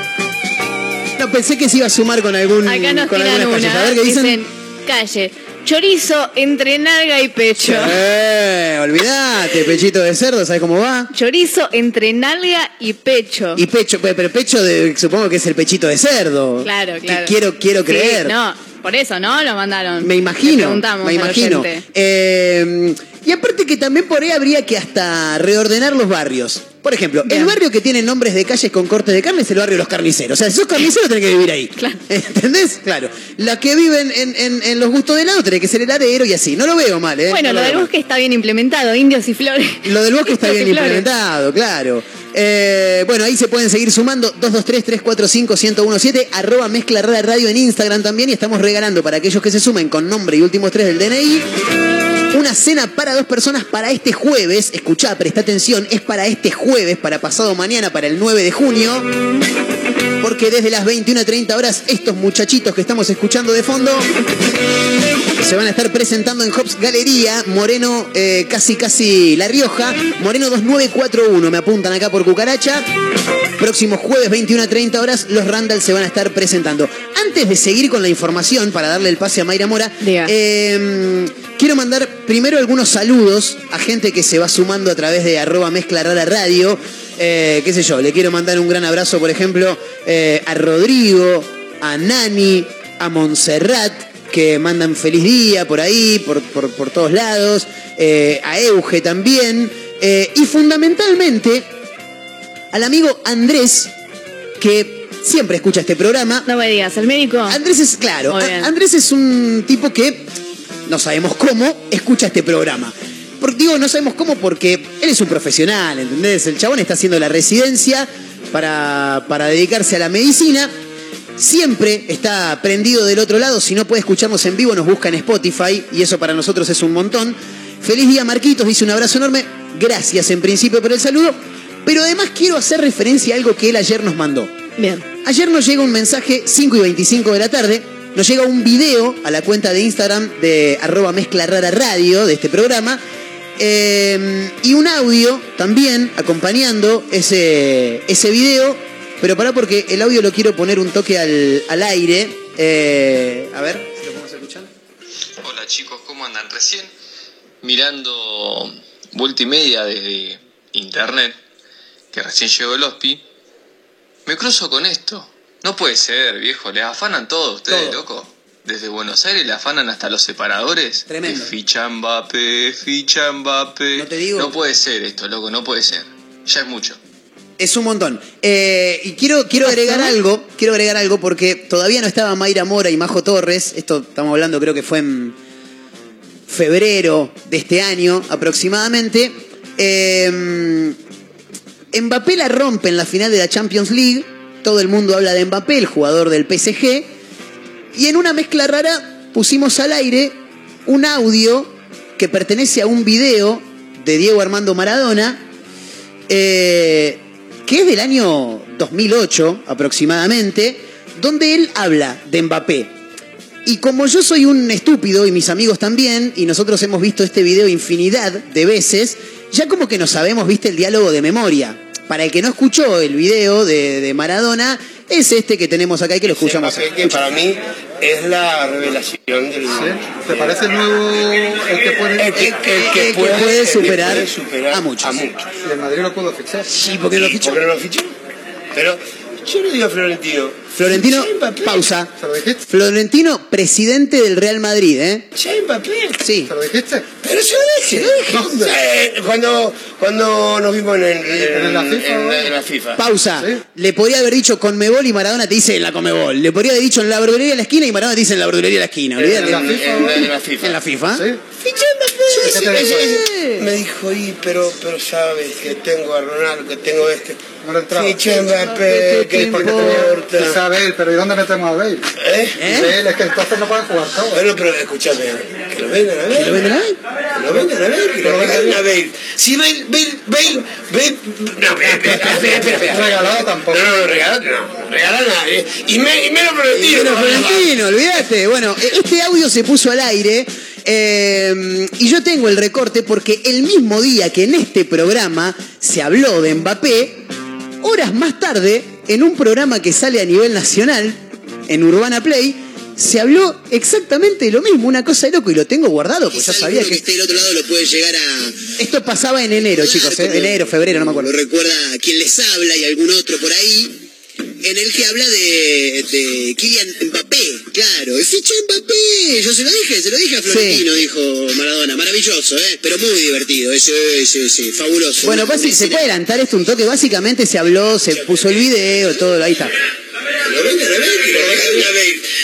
No, pensé que se iba a sumar con algún Acá nos con tiran algunas calles. una. A ver qué dicen. Dicen, calle, chorizo entre nalga y pecho. Eh, olvidate, pechito de cerdo, ¿sabes cómo va? Chorizo entre nalga y pecho. Y pecho, pe- pero pecho de, supongo que es el pechito de cerdo. Claro, Que claro. Quiero, quiero Sí, creer. no, por eso, ¿no? Lo mandaron. Me imagino, preguntamos me imagino. Eh, y aparte que también por ahí habría que hasta reordenar los barrios. Por ejemplo, el barrio que tiene nombres de calles con cortes de carne es el barrio de los carniceros. O sea, si sos carnicero tenés que vivir ahí. [LAUGHS] ¿Entendés? Claro. La que viven en, en- en los gustos de helado tenés que ser heladero y así. No lo veo mal, ¿eh? Bueno, No lo del mal. bosque está bien implementado, indios y flores. Lo del bosque [LAUGHS] está bien implementado, claro. Eh, bueno, ahí se pueden seguir sumando 223-345-1017, arroba mezcla radio en Instagram también y estamos regalando para aquellos que se sumen con nombre y últimos tres del DNI una cena para dos personas para este jueves. Escuchá, presta atención, es para este jueves, para pasado mañana, para el 9 de junio. Porque desde las 21.30 horas estos muchachitos que estamos escuchando de fondo se van a estar presentando en Hobbs Galería, Moreno eh, casi casi La Rioja, Moreno 2941, me apuntan acá por cucaracha. Próximo jueves 21 a 30 horas los Randall se van a estar presentando. Antes de seguir con la información, para darle el pase a Mayra Mora, eh, quiero mandar primero algunos saludos a gente que se va sumando a través de arroba mezcla rara radio. Eh, qué sé yo, le quiero mandar un gran abrazo, por ejemplo, eh, a Rodrigo, a Nani, a Montserrat, que mandan feliz día por ahí, por, por- por todos lados, eh, a Euge también, y fundamentalmente al amigo Andrés, que siempre escucha este programa. No me digas, el médico. Andrés es, claro. Andrés es un tipo que, no sabemos cómo, escucha este programa. Digo, no sabemos cómo porque él es un profesional, ¿entendés? El chabón está haciendo la residencia para, para dedicarse a la medicina. Siempre está prendido del otro lado. Si no puede escucharnos en vivo, nos busca en Spotify y eso para nosotros es un montón. Feliz día, Marquitos. Dice un abrazo enorme. Gracias en principio por el saludo. Pero además quiero hacer referencia a algo que él ayer nos mandó. Bien. Ayer nos llega un mensaje 5 y 25 de la tarde. Nos llega un video a la cuenta de Instagram de arroba mezcla rara radio de este programa. Eh, y un audio también acompañando ese, ese video. Pero pará porque el audio lo quiero poner un toque al, al aire. Eh, a ver si lo podemos escuchar. Hola chicos, ¿cómo andan? Recién mirando vuelta y media desde internet, que recién llegó el OSPI, me cruzo con esto. No puede ser, viejo, le afanan todo ustedes, Todo. loco. Desde Buenos Aires le afanan hasta los separadores. Tremendo. Ficha Mbappé, ficha Mbappé. No te digo. No puede ser esto, loco, no puede ser. Ya es mucho. Es un montón. Eh, y quiero, quiero agregar algo, quiero agregar algo porque todavía no estaba Mayra Mora y Majo Torres. Esto estamos hablando, creo que fue en febrero de este año aproximadamente. Eh, Mbappé la rompe en la final de la Champions League. Todo el mundo habla de Mbappé, el jugador del PSG. Y en una mezcla rara pusimos al aire un audio que pertenece a un video de Diego Armando Maradona, eh, que es del año 2008 aproximadamente, donde él habla de Mbappé. Y como yo soy un estúpido y mis amigos también, y nosotros hemos visto este video infinidad de veces, ya como que nos sabemos, viste, el diálogo de memoria. Para el que no escuchó el video de, de Maradona, es este que tenemos acá y que lo escuchamos. Que para mí es la revelación del ¿Te parece el nuevo el que puede, el que, el que El que puede, superar puede superar a muchos. Si el Madrid lo pudo fichar. Sí, porque lo ¿Y fichó. por qué no lo fichó? Pero yo le digo a Florentino. Florentino, pausa. ¿Se lo dijiste? Florentino, presidente del Real Madrid, ¿eh? ¿Ya Mbappé? Sí. ¿Se lo dijiste? Pero se lo dije, lo dije. ¿Dónde? Eh, Cuando, cuando nos vimos en, el- ¿En la FIFA, en o? la- en la FIFA. Pausa. Sí. Le podría haber dicho Conmebol y Maradona te dice en la Conmebol. Le podría haber dicho en la verdulería de la esquina y Maradona te dice en la verdulería de la esquina. Olvídate. En la FIFA, en la- en la FIFA. En la FIFA. Sí. Fiché Mbappé. ¿Qué te Sí, sí. Me dijo, y, pero, pero sabes que tengo a Ronaldo, que tengo este. No entraba. Fiché Mbappé, ¿qué Porque importa? Él, pero ¿y dónde metemos a Bale? ¿Eh? ¿Eh? Bale, es que entonces no pueden jugar todos. Bueno, pero escúchame, que lo vengan a ver. ¿Que lo vengan a ver? Que lo vengan a ver, que lo regalen a Bale. Si Bale, Bale, Bale, Bale. No, espera, espera, espera, espera, espera. Regalado tampoco. No, no, no, regalado no. Regalado nadie. Y, me, y menos Y Florentino. bueno, Florentino, olvídate. Bueno, este audio se puso al aire eh, y yo tengo el recorte porque el mismo día que en este programa se habló de Mbappé, horas más tarde, en un programa que sale a nivel nacional, en Urbana Play, se habló exactamente lo mismo, una cosa de loco, y lo tengo guardado, pues ya sabía que que... esté del otro lado lo puede llegar a Esto pasaba en enero, chicos, ¿eh? enero, febrero, no me lo acuerdo. recuerda a quien les habla y algún otro por ahí en el que habla de, de Kylian Mbappé, claro, el ficho Mbappé, yo se lo dije, se lo dije a Florentino, dijo Maradona, maravilloso, ¿eh? pero muy divertido, ese, ese, ese, fabuloso. Bueno, una se puede adelantar esto un toque, básicamente se habló, se puso el video, todo, ahí está.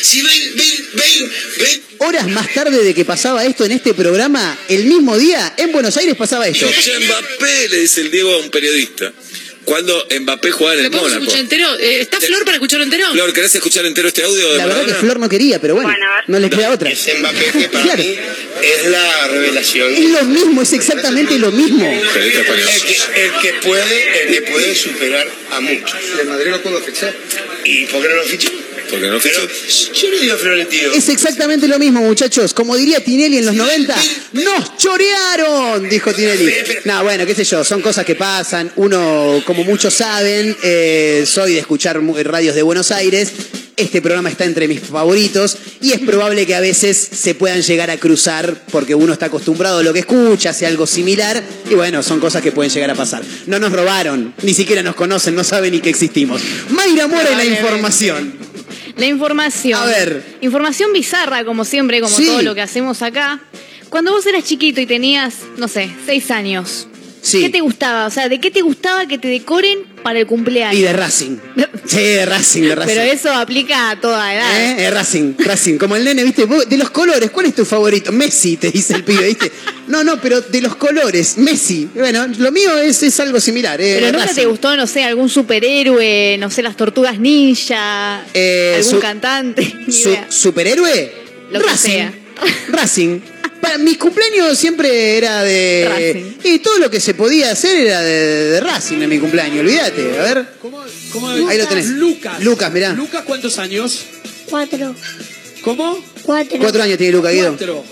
Si Bale, Bale, Bale, Bale. Horas más tarde de que pasaba esto en este programa, el mismo día, en Buenos Aires pasaba esto. Ficha Mbappé, le dice el Diego a un periodista. Cuando Mbappé jugaba en ¿Lo el Mónaco. escuchar entero? Eh, ¿Está Flor para escucharlo entero? Flor, ¿querés escuchar entero este audio de La verdad que? Flor no quería, pero bueno, no le queda otra. Ese Mbappé que para Claro. mí es la revelación. Es lo mismo, es exactamente lo mismo. El que, el que puede, el que puede superar a muchos. Si el Madrid lo pudo fichar. ¿Y por qué no lo fichó? Porque no Pero yo le digo a Florentino. Es exactamente lo mismo, muchachos. Como diría Tinelli en los 90, ¡nos chorearon! Dijo Tinelli. No, bueno, qué sé yo, son cosas que pasan. Uno, como muchos saben, eh, soy de escuchar radios de Buenos Aires. Este programa está entre mis favoritos y es probable que a veces se puedan llegar a cruzar porque uno está acostumbrado a lo que escucha, hace algo similar y bueno, son cosas que pueden llegar a pasar. No nos robaron, ni siquiera nos conocen, no saben ni que existimos. Mayra Mora y la información. La información. A ver. Información bizarra, como siempre, como Sí. todo lo que hacemos acá. Cuando vos eras chiquito y tenías, no sé, seis años, Sí. ¿qué te gustaba? O sea, ¿de qué te gustaba que te decoren para el cumpleaños? Y de Racing. Sí, de Racing, de Racing. Pero eso aplica a toda edad. ¿Eh? Eh, Racing, Racing. Como el nene, ¿viste? De los colores, ¿cuál es tu favorito? Messi, te dice el pibe, ¿viste? No, no, pero de los colores, Messi. Bueno, lo mío es, es algo similar. eh, Pero nunca Racing. te gustó, no sé, algún superhéroe, no sé, las tortugas ninja, Eh, algún su- cantante. [LAUGHS] Su-. ¿Superhéroe? Lo que Racing. sea. Racing. Para mi cumpleaños siempre era de. Racing. Y todo lo que se podía hacer era de, de Racing en mi cumpleaños, olvídate. A ver. ¿Cómo Ahí lo tenés. Lucas. Lucas, mirá. ¿Lucas cuántos años? Cuatro. ¿Cómo? Cuatro. Cuatro años tiene Lucas, Guido. Cuatro.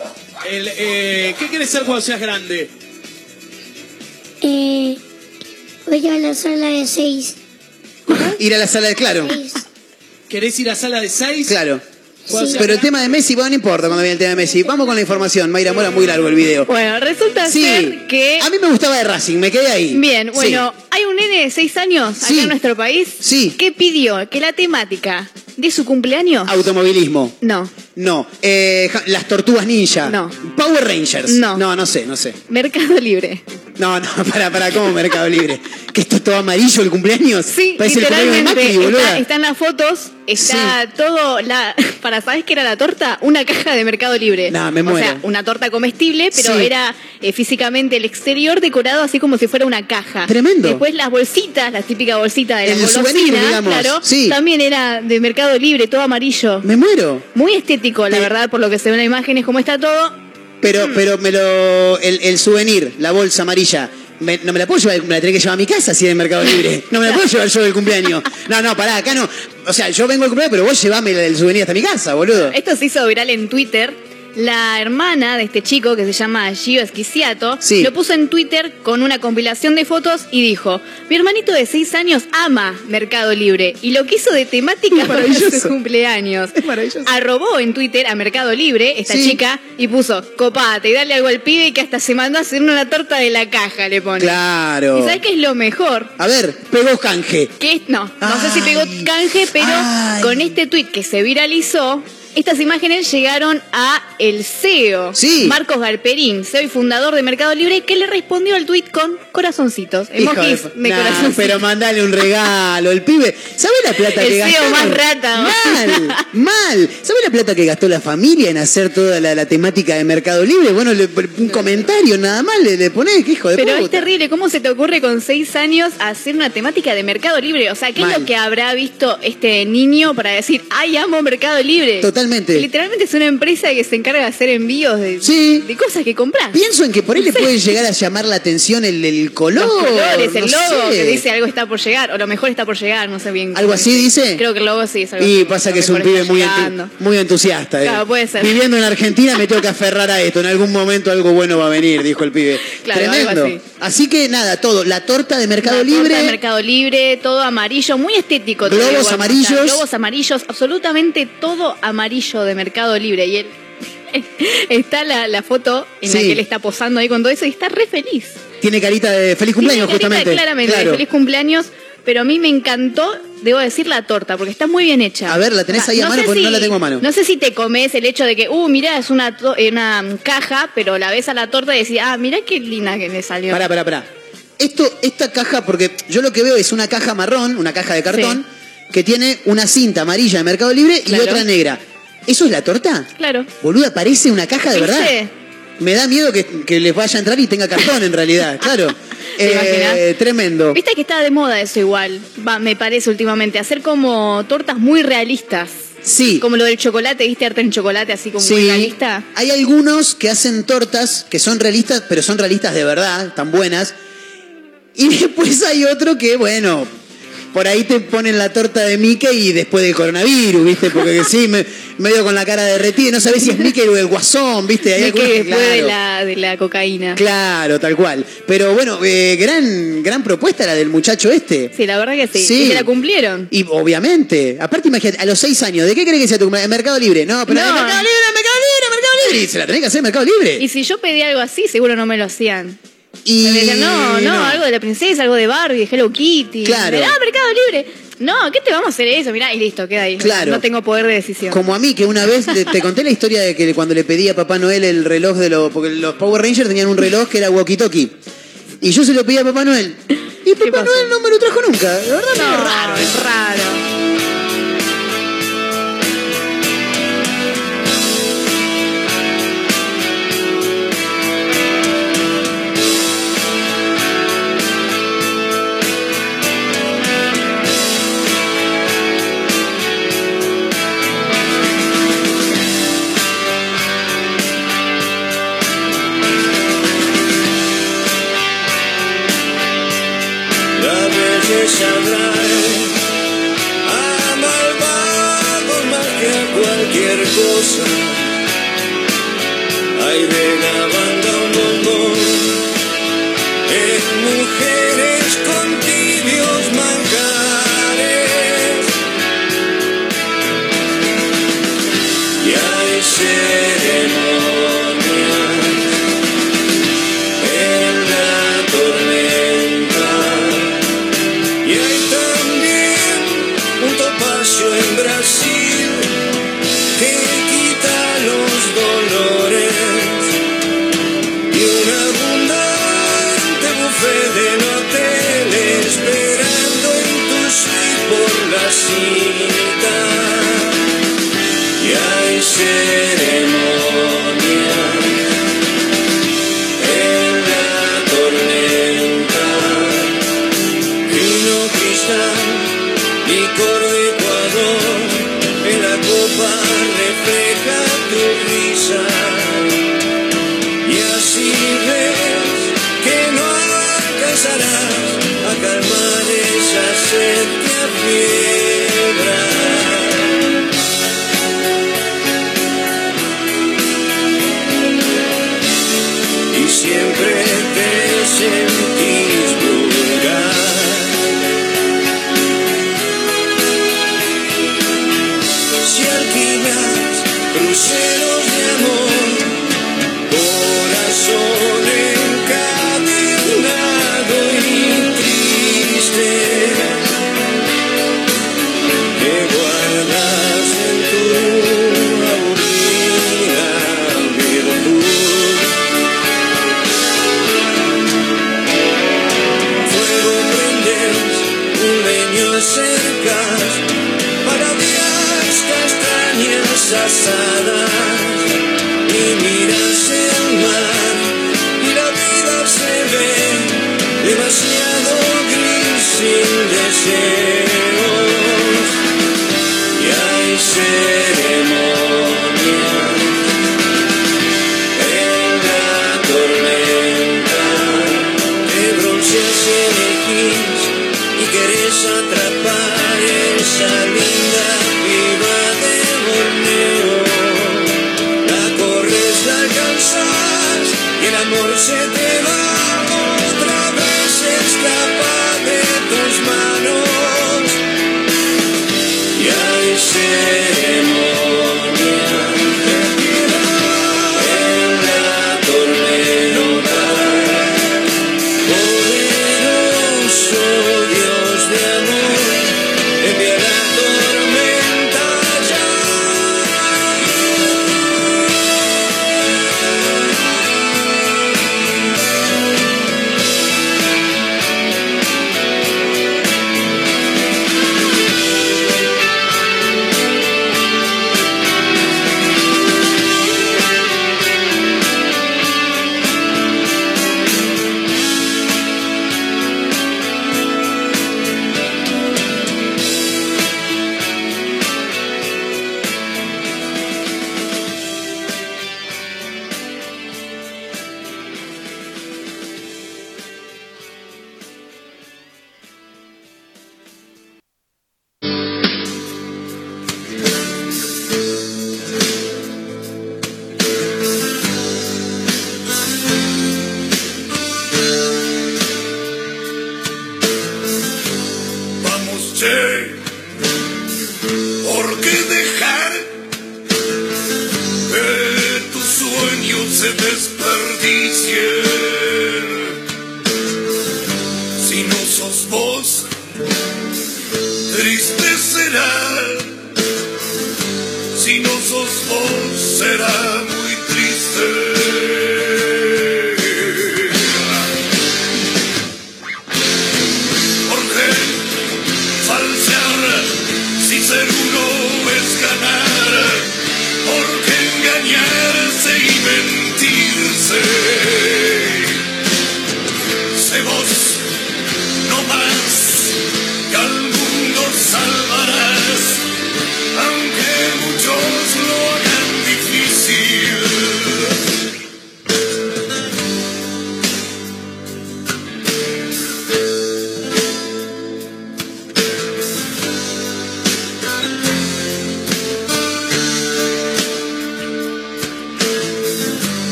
El, eh, ¿Qué querés ser cuando seas grande? Eh, voy a la sala de seis. [LAUGHS] Ir a la sala de claro. ¿Querés ir a sala de seis? Claro. Pero el tema de Messi, bueno, no importa cuando viene el tema de Messi. Vamos con la información. Mayra Mora, muy largo el video. Bueno, resulta Sí. ser que. A mí me gustaba de Racing, me quedé ahí. Bien, bueno, hay un nene de 6 años acá en nuestro país Sí. que pidió que la temática de su cumpleaños. Automovilismo. No, No. Eh, las tortugas ninja. No. Power Rangers. No. No, no sé, no sé. Mercado Libre. No, no, [LAUGHS] para, para, ¿cómo Mercado Libre? ¿Que esto es todo amarillo el cumpleaños? Sí, Parece el cumpleaños de literalmente. Macri, está, están las fotos, está todo la. [LAUGHS] Para, ¿sabes qué era la torta? Una caja de Mercado Libre. Nah, me O muero. sea, una torta comestible, pero Sí. era eh, físicamente el exterior decorado así como si fuera una caja. Tremendo. Después las bolsitas, la típica bolsita de la digamos. claro, Sí. también era de Mercado Libre, todo amarillo. Me muero. Muy estético, la verdad, por lo que se ve en la imagen, es como está todo. Pero, Mm. pero me lo. El, el souvenir, la bolsa amarilla. me- no me la puedo llevar, me la tenés que llevar a mi casa si es de Mercado Libre. No me la puedo llevar yo del cumpleaños. No, no, pará, acá no. O sea, yo vengo al cumpleaños, pero vos llevame el souvenir hasta mi casa, boludo. Esto se hizo viral en Twitter. La hermana de este chico, que se llama Gio Esquiciato, Sí. lo puso en Twitter con una compilación de fotos y dijo: Mi hermanito de 6 años ama Mercado Libre y lo quiso de temática para maravilloso. su cumpleaños. Arrobó en Twitter a Mercado Libre esta Sí. chica y puso: Copate y dale algo al pibe que hasta se mandó a hacer una torta de la caja, le pone. Claro. ¿Y sabes qué es lo mejor? A ver, pegó canje. que es- no, no sé si pegó canje, pero ay. con este tweet que se viralizó, estas imágenes llegaron a el CEO, Sí. Marcos Garperín, CEO y fundador de Mercado Libre, que le respondió al tweet con corazoncitos, Hijo emojis de- de, Nah, corazoncitos. pero mandale un regalo, el pibe. ¿Sabe la plata El que CEO gastó? más rata. Mal, [LAUGHS] mal. ¿Sabe la plata que gastó la familia en hacer toda la, la temática de Mercado Libre? Bueno, le- un comentario nada más le, le ponés, hijo de Pero puta. es terrible, ¿cómo se te ocurre con seis años hacer una temática de Mercado Libre? O sea, ¿qué es lo que habrá visto este niño para decir, ay, amo Mercado Libre? Totalmente. Literalmente es una empresa que se encarga de hacer envíos de, Sí. de cosas que compras. Pienso en que por ahí le Sí. puede llegar a llamar la atención el, el color. Los colores, el no logo sé. que dice algo está por llegar, o lo mejor está por llegar, no sé bien. ¿Algo así dice? Creo que el logo sí es algo Y pasa que es un pibe muy, entu- llegando. muy entusiasta. eh. Claro, puede ser. Viviendo en Argentina me [LAUGHS] tengo que aferrar a esto. En algún momento algo bueno va a venir, dijo el pibe. Claro, Tremendo. algo así. que nada, todo. La torta de Mercado torta Libre. de Mercado Libre, todo amarillo, muy estético. Globos amarillos. Globos amarillos, absolutamente todo amarillo de Mercado Libre. Y él [LAUGHS] está la, la foto en la que él está posando ahí con todo eso y está re feliz. Tiene carita de feliz cumpleaños, Tiene carita, justamente. Claramente, Claro. de feliz cumpleaños. Pero a mí me encantó, debo decir, la torta, porque está muy bien hecha. A ver, ¿la tenés ahí a mano? Porque no la tengo a mano. No sé si te comes el hecho de que, uh, mirá, es una, eh, una mm, caja, pero la ves a la torta y decís, ah, mirá qué linda que me salió. Pará, pará, pará. Esto, esta caja, porque yo lo que veo es una caja marrón, una caja de cartón, que tiene una cinta amarilla de Mercado Libre Claro. y otra negra. ¿Eso es la torta? Claro. Boluda, parece una caja de ¿Viste? verdad. Me da miedo que, que les vaya a entrar y tenga cartón en realidad, [LAUGHS] claro. ¿Te imaginas? Eh, tremendo. Viste que está de moda eso igual, va, me parece últimamente, hacer como tortas muy realistas. Sí. Como lo del chocolate, ¿viste? Arte en chocolate, así como muy Sí, realista. hay algunos que hacen tortas que son realistas, pero son realistas de verdad, están buenas. Y [LAUGHS] después hay otro que, bueno, por ahí te ponen la torta de Mickey y después del coronavirus, ¿viste? Porque sí, me- medio con la cara derretida, no sabés si es Mickey o el guasón, ¿viste? Hay De que algunos después de, claro. la, de la cocaína. Claro, tal cual. Pero bueno, eh, gran, gran propuesta la del muchacho este. Sí, la verdad que sí. Sí. Y se la cumplieron. Y obviamente, aparte imagínate, a los seis años, ¿de qué crees que sea tu Mercado Libre? No, pero No. Mercado Libre, Mercado Libre, Mercado Libre. Y se la tenés que hacer Mercado Libre. Y si yo pedí algo así, seguro no me lo hacían. Y Me decían, no, no, no. algo de la princesa, algo de Barbie, de Hello Kitty. Claro. Ah, Mercado Libre. No, ¿qué te vamos a hacer eso? Mirá, y listo, queda ahí. Claro. No tengo poder de decisión. Como a mí, que una vez te, te conté la historia de que cuando le pedí a Papá Noel el reloj de los. Porque los Power Rangers tenían un reloj que era walkie-talkie. Y yo se lo pedí a Papá Noel. Y Papá Noel no me lo trajo nunca. De verdad, No, es raro. es raro. Cosa. Hay de la banda un bombón en mujeres con tibios manjares. ceremonias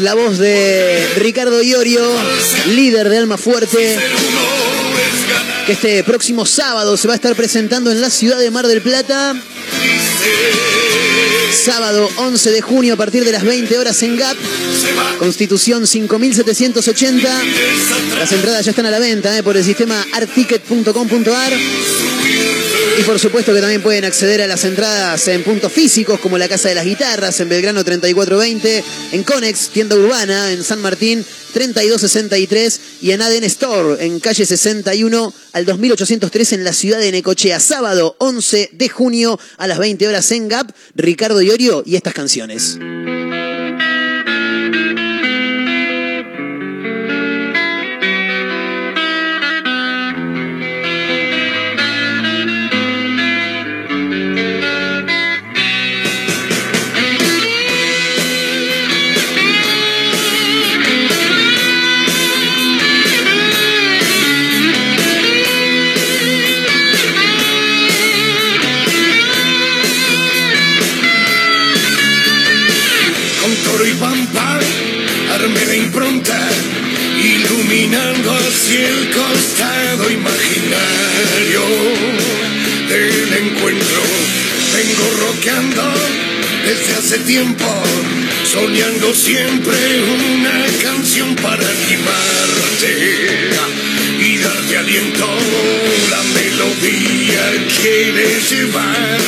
La voz de Ricardo Iorio, líder de Alma Fuerte, que este próximo sábado se va a estar presentando en la ciudad de Mar del Plata. Sábado 11 de junio a partir de las 20 horas en GAP, Constitución 5780. Las entradas ya están a la venta eh, por el sistema artticket.com.ar. Por supuesto que también pueden acceder a las entradas en puntos físicos como la Casa de las Guitarras en Belgrano 3420, en Conex, tienda urbana en San Martín 3263 y en Aden Store en calle 61 al 2803 en la ciudad de Necochea. Sábado 11 de junio a las 20 horas en GAP, Ricardo Iorio y estas canciones. Tiempo, soñando siempre una canción para animarte y darte aliento. La melodía quiere llevar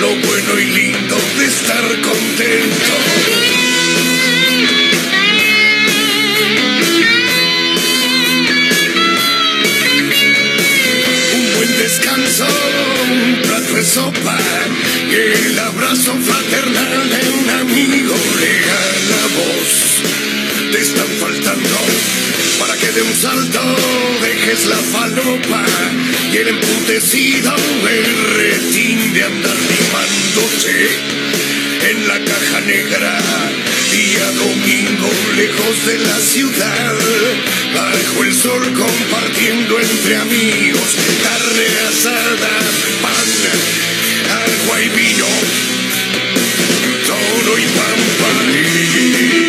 lo bueno y lindo de estar contento. Un buen descanso, un plato de sopa el abrazo fraternal de un amigo leal la voz. Te están faltando para que de un salto dejes la falopa y el emputecido el retín de andar limándote en la caja negra. Día domingo lejos de la ciudad, bajo el sol compartiendo entre amigos carne asada, pan, agua y vino, toro y pampa.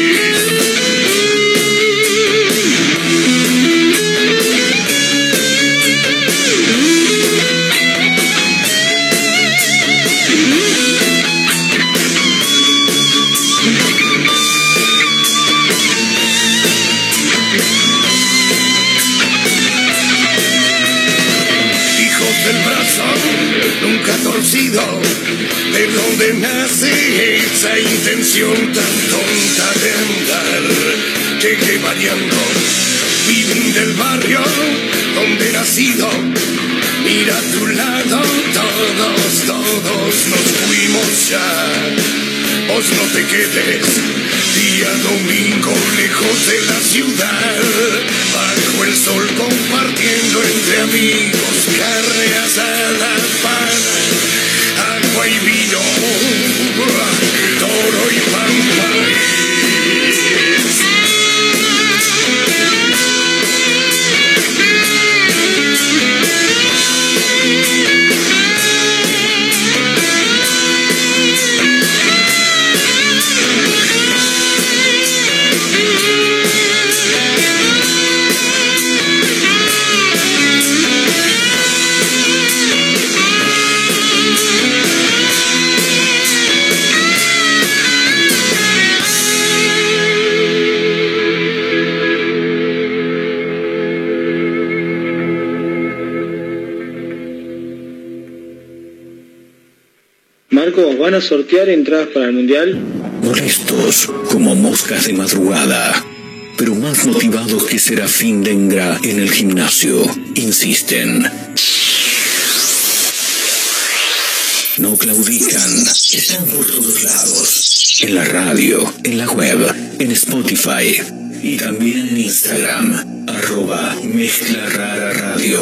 De donde nace esa intención tan tonta de andar, llegué variando, viví del barrio donde he nacido, mira a tu lado, todos, todos nos fuimos ya, vos no te quedes, día domingo lejos de la ciudad, bajo el sol compartiendo entre amigos carne asada, pan, agua y ¿van a sortear entradas para el Mundial? Molestos como moscas de madrugada, pero más motivados que Serafín Dengra en el gimnasio, insisten. No claudican, están por todos lados. En la radio, en la web, en Spotify y también en Instagram, arroba Mezcla Radio.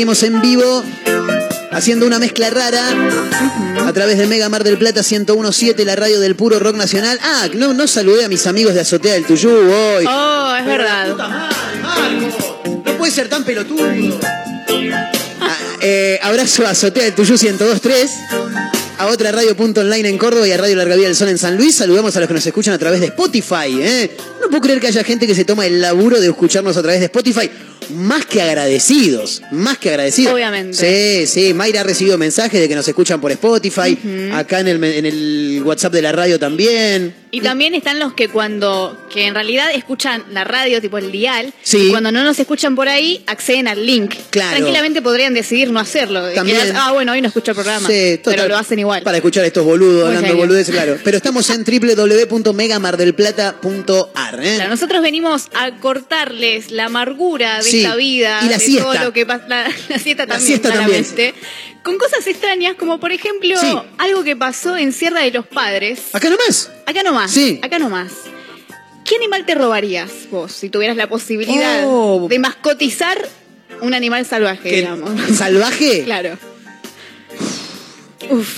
Seguimos en vivo haciendo una mezcla rara a través de Mega Mar del Plata 1017, la radio del puro rock nacional. Ah, no, no saludé a mis amigos de Azotea del Tuyú hoy. Oh, es verdad. No puede ser tan pelotudo. Ah, eh, abrazo a Azotea del Tuyú 1023. A otra radio punto online en Córdoba y a Radio Larga Vida del Sol en San Luis. Saludamos a los que nos escuchan a través de Spotify. ¿eh? No puedo creer que haya gente que se toma el laburo de escucharnos a través de Spotify. Más que agradecidos, más que agradecidos. Obviamente. Sí, sí. Mayra ha recibido mensajes de que nos escuchan por Spotify. Acá en el, en el WhatsApp de la radio también. Y también están los que cuando, que en realidad escuchan la radio, tipo el dial, Sí. y cuando no nos escuchan por ahí, acceden al link. Claro. Tranquilamente podrían decidir no hacerlo. También. ah, bueno, hoy no escucho el programa. Sí, total. pero lo hacen igual. Para escuchar a estos boludos Muy hablando boludeces, claro. Pero estamos en www.megamardelplata.ar. ¿eh? Claro, nosotros venimos a cortarles la amargura de Sí, esta vida, y la de siesta. todo lo que pasa, la, [LAUGHS] la siesta La también, siesta también. Con cosas extrañas como por ejemplo Sí. algo que pasó en Sierra de los Padres. Acá nomás. Acá nomás. Sí. Acá nomás. ¿Qué animal te robarías vos si tuvieras la posibilidad Oh. de mascotizar un animal salvaje, digamos? ¿Salvaje? [LAUGHS] claro.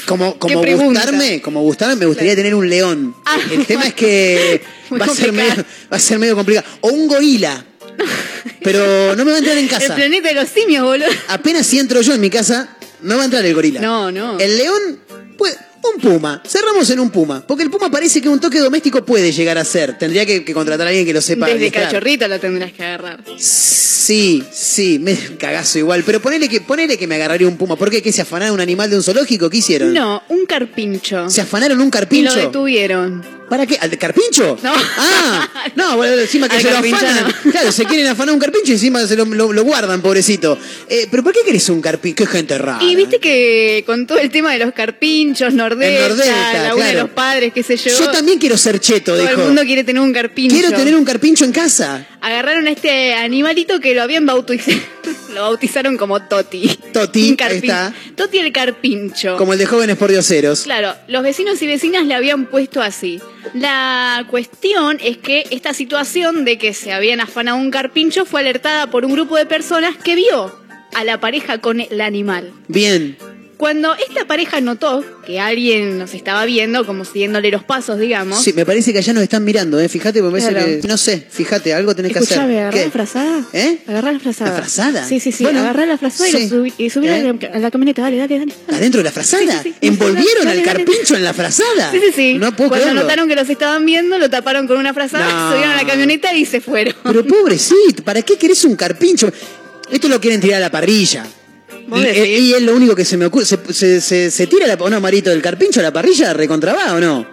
Como, como gustarme, como gustarme, me gustaría tener un león. Ah, El tema es que [LAUGHS] va a, ser medio, va a ser medio complicado. O un gorila. [LAUGHS] Pero no me va a entrar en El casa. planeta de los simios, boludo. Apenas si entro yo en mi casa, no va a entrar el gorila. No, no. El león, pues, un puma. Cerramos en un puma. Porque el puma parece que un toque doméstico puede llegar a ser. Tendría que, que contratar a alguien que lo sepa. Desde cachorrito lo tendrás que agarrar. Sí, sí, me cagazo igual. Pero ponele que, ponele que me agarraría un puma. ¿Por qué? ¿Que se afanaron un animal de un zoológico? ¿Qué hicieron? No, un carpincho. ¿Se afanaron un Y carpincho? lo detuvieron. ¿Para qué? ¿Al de carpincho? No. Ah, [LAUGHS] no, bueno, encima que Al se lo afanan. no. Claro, se quieren afanar un carpincho y encima se lo, lo- lo guardan, pobrecito. Eh, ¿Pero por qué querés un carpincho? Qué gente rara. Y viste que con todo el tema de los carpinchos, Nordesta, El Nordesta, la una de los padres, qué sé yo. Yo también quiero ser cheto, Todo dijo. el mundo quiere tener un carpincho. Quiero tener un carpincho en casa. Agarraron a este animalito que lo habían bautizado. [LAUGHS] lo bautizaron como Toti. Toti, ahí está. Toti el carpincho. Como el de jóvenes por dioseros. Claro, los vecinos y vecinas le habían puesto así. La cuestión es que esta situación de que se habían afanado un carpincho fue alertada por un grupo de personas que vio a la pareja con el animal. Bien. Cuando esta pareja notó que alguien nos estaba viendo, como siguiéndole los pasos, digamos. Sí, me parece que allá nos están mirando, ¿eh? Fíjate, me parece Claro. que. No sé, fíjate, algo tenés que hacer. agarrá la frazada. ¿Eh? Agarrá la frazada. ¿La frazada? Sí, sí, sí. Bueno, agarrá la frazada y, sí. lo subí, y subí ¿Eh? a, la, camioneta. Dale, dale, dale. ¿Adentro de la frazada? Sí. ¿Envolvieron Dale, al dale. carpincho en la frazada? Sí, sí, sí. No puedo Cuando creerlo. notaron que los estaban viendo, lo taparon con una frazada, No. subieron a la camioneta y se fueron. Pero [LAUGHS] pobrecito, ¿para qué querés un carpincho? Esto lo quieren tirar a la parrilla. ¿Vos Y, y es lo único que se me ocurre. ¿Se, se, se- se tira la, o no, Marito, el carpincho a la parrilla recontrabá o no?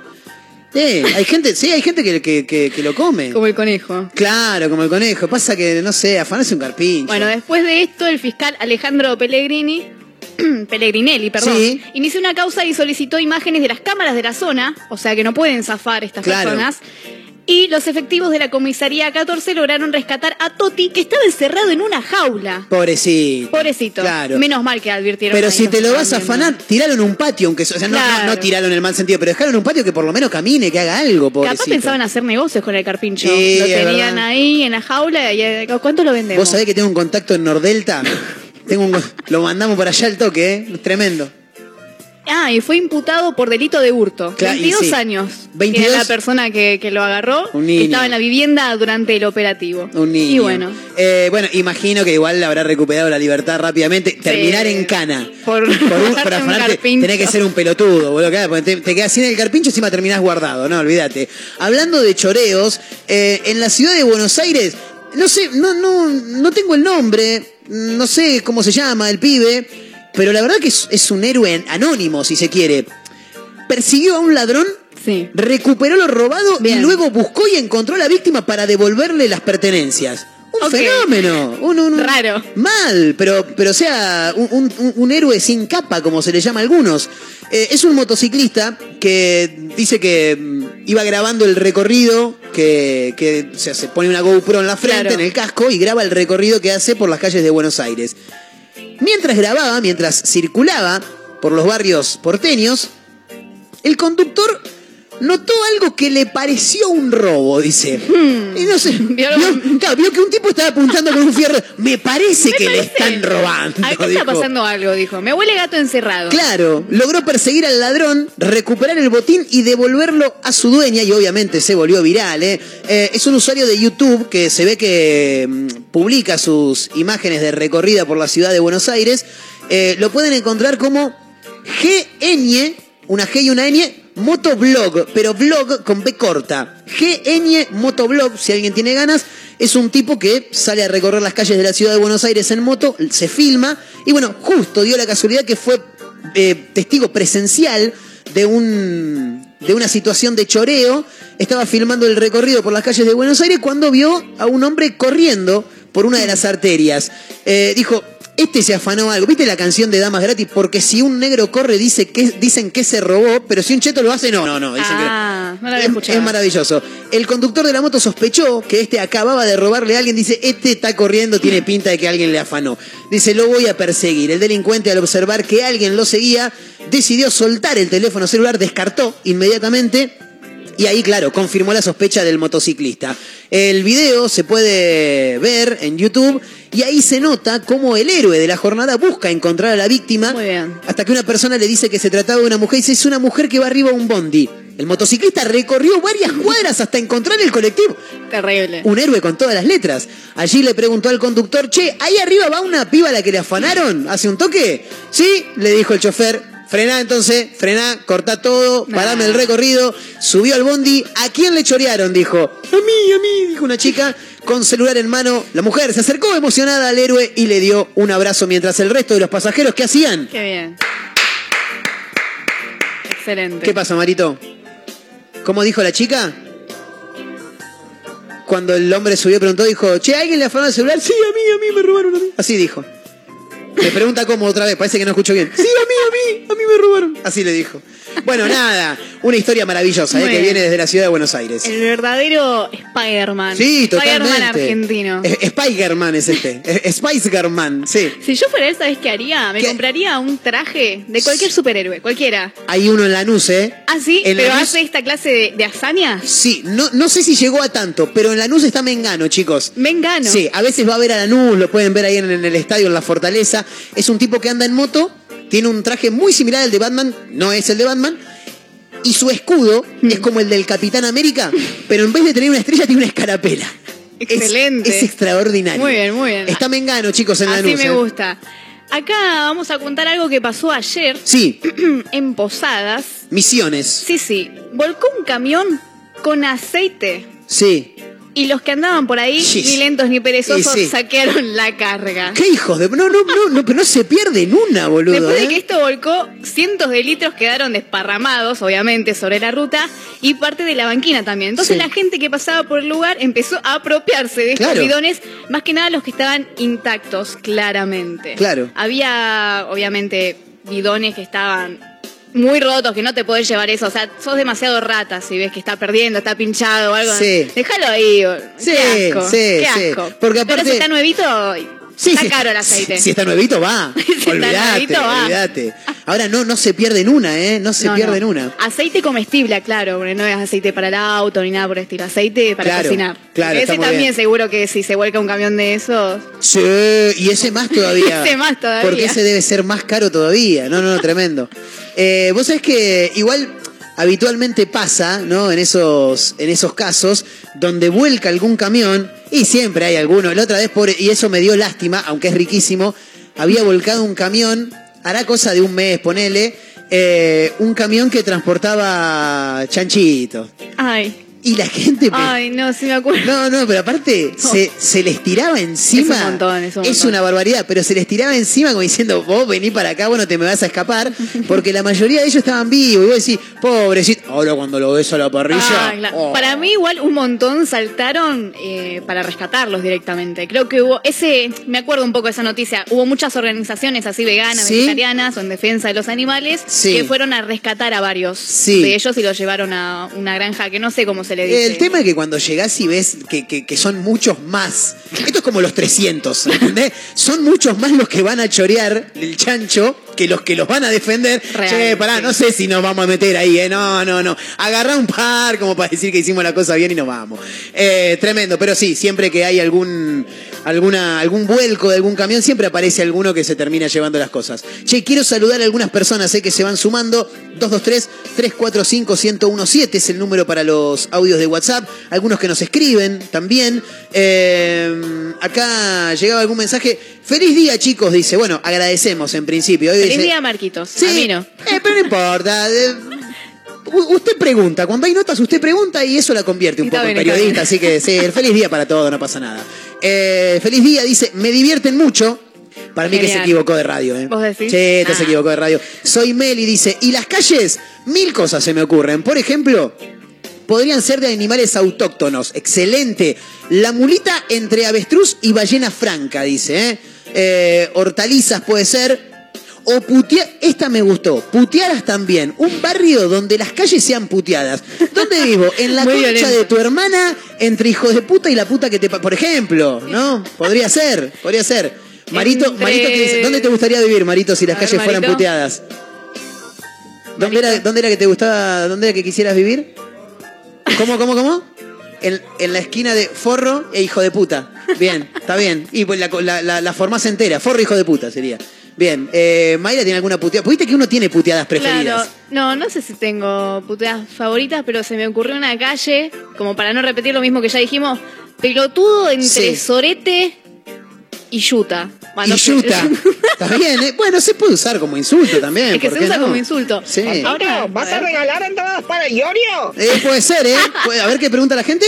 Eh, hay gente, sí, hay gente que, que, que- que lo come. Como el conejo. Claro, como el conejo. Pasa que, no sé, afanarse un carpincho. Bueno, después de esto, el fiscal Alejandro Pellegrini, [CLEARS THROAT] Pellegrinelli, perdón, Sí. inició una causa y solicitó imágenes de las cámaras de la zona, o sea que no pueden zafar estas Claro. personas. Y los efectivos de la comisaría 14 lograron rescatar a Toti, que estaba encerrado en una jaula. Pobrecito. Pobrecito. Claro. Menos mal que advirtieron. Pero si te lo vas a afanar, tiralo en un patio, aunque o sea, no, Claro. no tiralo en el mal sentido, pero dejalo en un patio que por lo menos camine, que haga algo, pobrecito. Capaz pensaban hacer negocios con el carpincho. Sí, lo tenían ahí en la jaula y eh, ¿cuánto lo vendemos? Vos sabés que tengo un contacto en Nordelta. Tengo un- lo mandamos para allá al toque, ¿eh? Tremendo. Ah, y fue imputado por delito de hurto. Claro, y 22 sí. años. 22. Era la persona que, que lo agarró. Un niño. que Estaba en la vivienda durante el operativo. Un niño. Y bueno, Eh, bueno, imagino que igual habrá recuperado la libertad rápidamente. Terminar en cana. por, Por un, por un carpincho. tenés que ser un pelotudo, boludo. te, te quedas sin el carpincho y encima terminás guardado, no, olvídate. Hablando de choreos, eh, en la ciudad de Buenos Aires, no sé, no, no, no tengo el nombre, no sé cómo se llama el pibe, pero la verdad que es, es un héroe anónimo, si se quiere. Persiguió a un ladrón, recuperó lo robado y luego buscó y encontró a la víctima para devolverle las pertenencias. Un fenómeno. Un, un- un- Raro. Mal, pero, pero sea, un, héroe sin capa, como se le llama a algunos. Eh, es un motociclista que dice que mm, iba grabando el recorrido, que, que o sea, se pone una GoPro en la frente, Claro. en el casco, y graba el recorrido que hace por las calles de Buenos Aires. Mientras grababa, mientras circulaba por los barrios porteños, el conductor notó algo que le pareció un robo, dice. Y no sé, [LAUGHS] vio, claro, vio que un tipo estaba apuntando con un fierro. Me parece que le están robando. Acá está pasando algo, dijo. Me huele gato encerrado. Claro, logró perseguir al ladrón, recuperar el botín y devolverlo a su dueña y obviamente se volvió viral. ¿eh? Eh, es un usuario de YouTube que se ve que mm, publica sus imágenes de recorrida por la ciudad de Buenos Aires. Eh, lo pueden encontrar como GN, una G y una N, motoblog, pero blog con B corta. GN motoblog, si alguien tiene ganas, es un tipo que sale a recorrer las calles de la ciudad de Buenos Aires en moto, se filma y bueno, justo dio la casualidad que fue eh, testigo presencial de un de una situación de choreo, estaba filmando el recorrido por las calles de Buenos Aires cuando vio a un hombre corriendo por una de las arterias. Eh, dijo, este se afanó algo. ¿Viste la canción de Damas Gratis? Porque si un negro corre dice que, dicen que se robó, pero si un cheto lo hace, no, no, no. Dicen que no. Ah, no la había Es, escuchado. es maravilloso. El conductor de la moto sospechó que este acababa de robarle a alguien. Dice, este está corriendo, tiene pinta de que alguien le afanó. Dice, lo voy a perseguir. El delincuente al observar que alguien lo seguía, decidió soltar el teléfono celular, descartó inmediatamente. Y ahí, claro, confirmó la sospecha del motociclista. El video se puede ver en YouTube y ahí se nota cómo el héroe de la jornada busca encontrar a la víctima hasta que una persona le dice que se trataba de una mujer y dice, es una mujer que va arriba a un bondi. El motociclista recorrió varias cuadras hasta encontrar el colectivo. Terrible. Un héroe con todas las letras. Allí le preguntó al conductor, che, ahí arriba va una piba a la que le afanaron. ¿Hace un toque? Sí, le dijo el chofer. Frená entonces, frená, cortá todo, parame el recorrido. Subió al bondi. ¿A quién le chorearon? Dijo. A mí, a mí, dijo una chica con celular en mano. La mujer se acercó emocionada al héroe y le dio un abrazo mientras el resto de los pasajeros, ¿qué hacían? Qué bien. Excelente. ¿Qué pasa, Marito? ¿Cómo dijo la chica? Cuando el hombre subió preguntó, dijo, che, ¿alguien le afanó el celular? Sí, a mí, a mí me robaron a mí. Así dijo. Me pregunta cómo otra vez, parece que no escucho bien. Sí, a mí, a mí, a mí me robaron. Así le dijo. Bueno, nada, una historia maravillosa eh, que viene desde la ciudad de Buenos Aires. El verdadero Spider-Man. Sí, Spider-Man totalmente. argentino. Es- Spider-Man es este. Es- Spice-Girl-Man, sí. Si yo fuera él, ¿sabes qué haría? Me compraría un traje de cualquier superhéroe, cualquiera. Hay uno en Lanús, ¿eh? ¿Ah, sí? En ¿Pero Lanús- hace esta clase de, de hazaña? Sí, no, no sé si llegó a tanto, pero en Lanús está Mengano, chicos. Mengano. Sí, a veces va a ver a Lanús, lo pueden ver ahí en, en el estadio, en la Fortaleza. Es un tipo que anda en moto tiene un traje muy similar al de Batman, no es el de Batman, y su escudo es como el del Capitán América, pero en vez de tener una estrella tiene una escarapela. Es- Excelente. Es, extraordinario. Muy bien, muy bien. Está Mengano, chicos, en la Así me gusta. Acá vamos a contar algo que pasó ayer Sí, [CLEARS THROAT] en Posadas. misiones. Sí, sí. Volcó un camión con aceite. Sí. Y los que andaban por ahí, Sí. ni lentos ni perezosos, sí. saquearon la carga. ¿Qué hijos de.? No, no, no, no, pero no se pierde en una, boludo. Después de ¿eh? que esto volcó, cientos de litros quedaron desparramados, obviamente, sobre la ruta y parte de la banquina también. Entonces Sí. la gente que pasaba por el lugar empezó a apropiarse de estos Claro. bidones, más que nada los que estaban intactos, claramente. Claro. Había, obviamente, bidones que estaban muy rotos, que no te podés llevar eso. O sea, sos demasiado rata si ves que está perdiendo, está pinchado o algo. Sí. Déjalo ahí. Sí, qué asco. sí, qué sí. asco. Porque Pero si está nuevito, Sí, está sí, caro el aceite. Si, si está nuevito, va. [LAUGHS] está olvídate, nuevito, va. olvídate. Ahora no, no se pierde en una, ¿eh? No se No, pierde no. en una. Aceite comestible, claro, porque no es aceite para el auto ni nada por el estilo. Aceite para Claro, cocinar. claro, está Ese también bien. seguro que si se vuelca un camión de esos. Sí, y ese más [LAUGHS] todavía. Ese más todavía. Porque ese debe ser más caro todavía. No, no, no, tremendo. Eh, Vos sabés que igual habitualmente pasa, ¿no? En esos, en esos casos, donde vuelca algún camión, y siempre hay alguno. La otra vez, pobre, y eso me dio lástima, aunque es riquísimo, había volcado un camión, hará cosa de un mes, ponele, eh, un camión que transportaba chanchito. Ay. Y la gente... Ay, no, sí me acuerdo. no, no, pero aparte [LAUGHS] se, se les tiraba encima. Es un montón, es un Es una barbaridad, pero se les tiraba encima como diciendo, vos vení para acá, bueno, te me vas a escapar, [LAUGHS] porque la mayoría de ellos estaban vivos. Y vos decís, pobrecito, ahora cuando lo ves a la parrilla. Ah, claro. oh. Para mí igual un montón saltaron eh, para rescatarlos directamente. Creo que hubo ese, me acuerdo un poco de esa noticia, hubo muchas organizaciones así veganas, ¿Sí? vegetarianas o en defensa de los animales Sí. que fueron a rescatar a varios Sí. de ellos y los llevaron a una granja que no sé cómo se El tema es que cuando llegás y ves que, que- que son muchos más, esto es como los 300, ¿entendés? Son muchos más los que van a chorear el chancho que los que los van a defender. Real, che, pará, sí. no sé si nos vamos a meter ahí, ¿eh? No, no, no. Agarrá un par como para decir que hicimos la cosa bien y nos vamos. Eh, tremendo, pero sí, siempre que hay algún, alguna, algún vuelco de algún camión, siempre aparece alguno que se termina llevando las cosas. Che, quiero saludar a algunas personas eh, que se van sumando. 223-345-1017 es el número para los audios de WhatsApp. Algunos que nos escriben también. Eh, acá llegaba algún mensaje. Feliz día, chicos, dice. Bueno, agradecemos en principio. Hoy Feliz dice- día, Marquitos. Sí, A mí no. eh, pero no importa. eh, Usted pregunta, cuando hay notas usted pregunta y eso la convierte un poco bien, en periodista, así que sí, el [LAUGHS] feliz día para todo, no pasa nada. Eh, feliz día, dice, me divierten mucho. Para mí que se equivocó de radio, ¿eh? ¿Vos decís? Sí, te se Ah. equivocó de radio. Soy Meli, dice, y las calles, mil cosas se me ocurren. Por ejemplo, podrían ser de animales autóctonos. Excelente. La mulita entre avestruz y ballena franca, dice. ¿eh? Eh, hortalizas puede ser. O putear, esta me gustó, putearas también, un barrio donde las calles sean puteadas. ¿Dónde [LAUGHS] vivo? En la Muy concha violento. de tu hermana, entre hijos de puta y la puta que te... Por ejemplo, ¿no? Podría ser, podría ser. Marito, Entre- Marito, ¿qué dice? ¿dónde te gustaría vivir, Marito, si las ver, calles fueran puteadas? ¿Dónde era, ¿Dónde era que te gustaba, dónde era que quisieras vivir? ¿Cómo, cómo, cómo? En, en la esquina de forro e hijo de puta. Bien, está bien. Y pues la, la, la, la formás entera. Forro, hijo de puta sería. Bien. Eh, Mayra tiene alguna puteada. Viste que uno tiene puteadas preferidas. Claro, no, no sé si tengo puteadas favoritas, pero se me ocurrió una calle, como para no repetir lo mismo que ya dijimos, pelotudo entre Sí. Sorete y Yuta. Y yuta. [LAUGHS] Está bien, ¿eh? Bueno, se puede usar como insulto también. Es que ¿por se qué usa no? como insulto. Sí. Ahora, ¿Vas a regalar entradas para Iorio? Eh, puede ser, ¿eh? Puede- A ver qué pregunta la gente.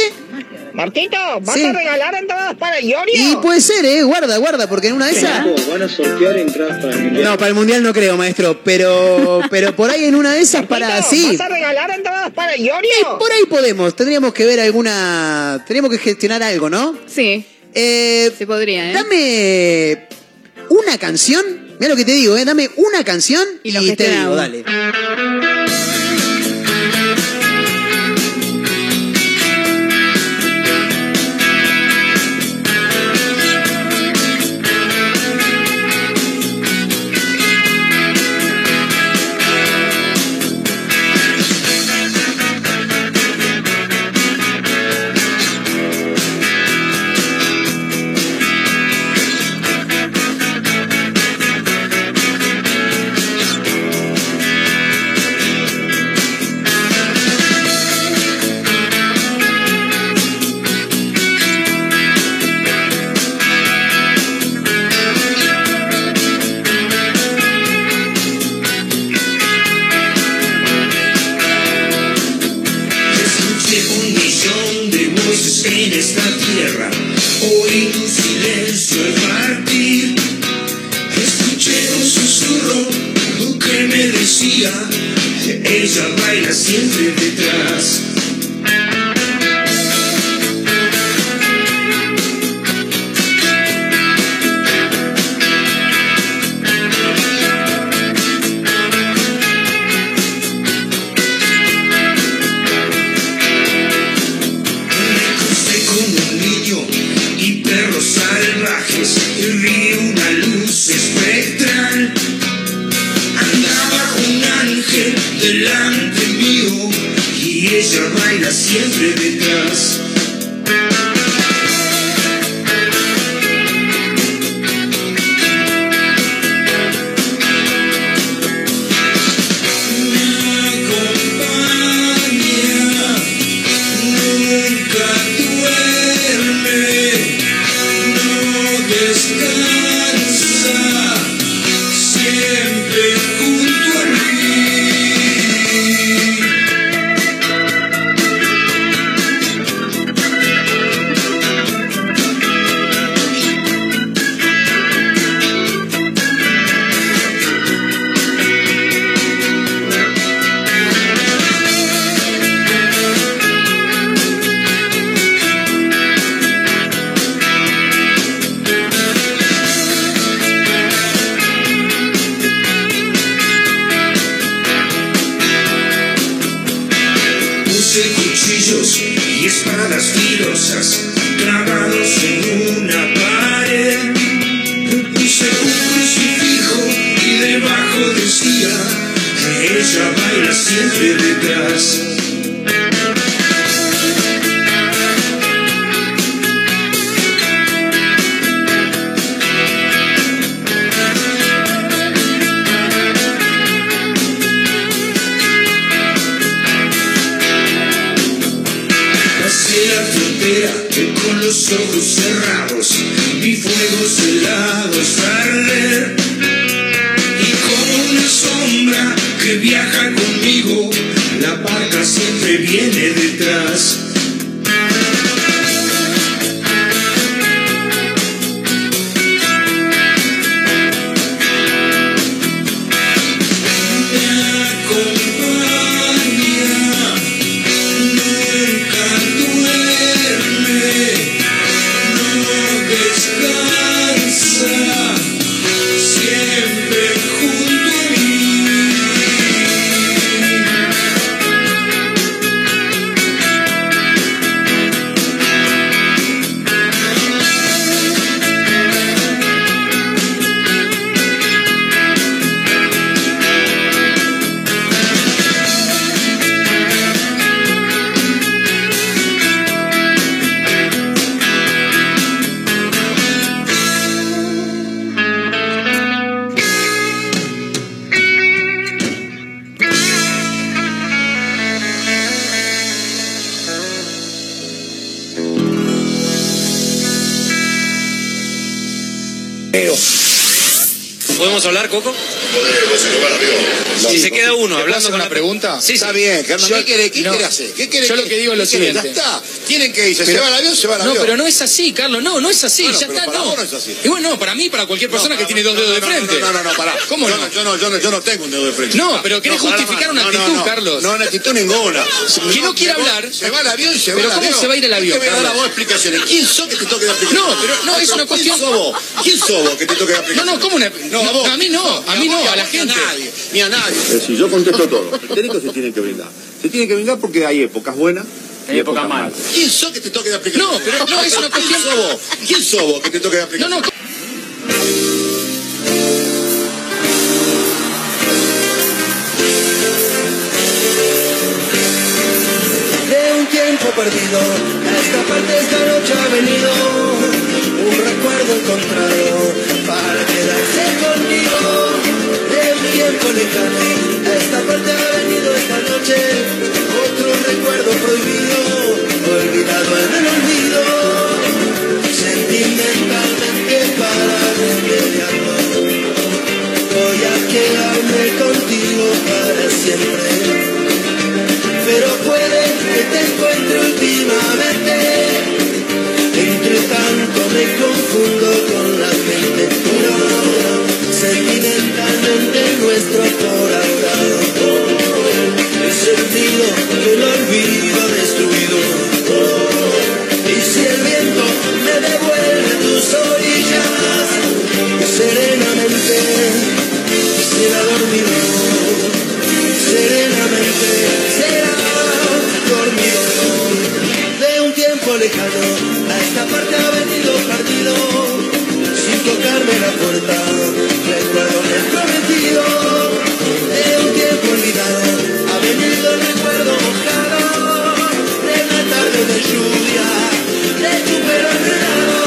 Martito, ¿vas Sí. a regalar entradas para Iorio? Y puede ser, ¿eh? Guarda, guarda, porque en una de esas. ¿Van a sortear entradas para el mundial? No, para el mundial no creo, maestro. Pero, pero por ahí en una de esas para sí. ¿Vas a regalar entradas para Iorio? Por ahí podemos. Tendríamos que ver alguna. Tendríamos que gestionar algo, ¿no? Sí, Eh, se podría, ¿eh? dame una canción. Mira lo que te digo, ¿eh? Dame una canción Y y, te digo, dale. Sí, Está sí. bien, Carlos. Yo- ¿Qué quiere, qué no. quiere hacer? ¿Qué quiere Yo lo que digo es lo quiere? siguiente. Ya está. Tienen que irse. ¿Se Pero- va al avión? Se va al avión. No, pero no es así, Carlos. No, no es así. Bueno, ya pero está, para no. vos no es así. Y bueno, no, para mí, para cualquier persona que tiene dos dedos de frente. No, no, no, pará. ¿Cómo yo no? Yo no, yo no, yo no tengo un dedo de frente. No, pero querés justificar una No, no, actitud, no. Carlos. No, una actitud ninguna. Que no quiere hablar. Se va al avión y se va Pero al ¿cómo avión. se va a ir al avión, ¿Qué me da vos explicaciones? ¿Quién sos que te toque dar explicaciones? No, pero no, es una cuestión- ¿Quién sos vos? ¿Quién sos vos que te toque dar No, explicaciones? no, ¿cómo una.? No, a mí no, a mí no, a la gente. Ni a nadie. Es decir, yo contesto todo. El técnico se tiene que brindar. Se tiene que brindar porque hay épocas buenas y épocas malas. ¿Quién sos que te toque dar explicaciones? No, pero no, es una cuestión- ¿Quién sos vos? ¿Quién sos vos que te toque dar No, explicaciones? no. de un tiempo perdido. A esta parte esta noche ha venido un recuerdo encontrado para quedarse conmigo. Tiempo lejano, a esta parte ha venido esta noche. Otro recuerdo prohibido, olvidado en el olvido. Sentimentalmente para remediarlo, voy a quedarme contigo para siempre. Pero puede que te encuentre últimamente. Entre tanto me confundo tocarme la. Recuerdo que he prometido, de un tiempo olvidado. Ha venido el recuerdo mojado, de una tarde de lluvia, de tu pelo enredado.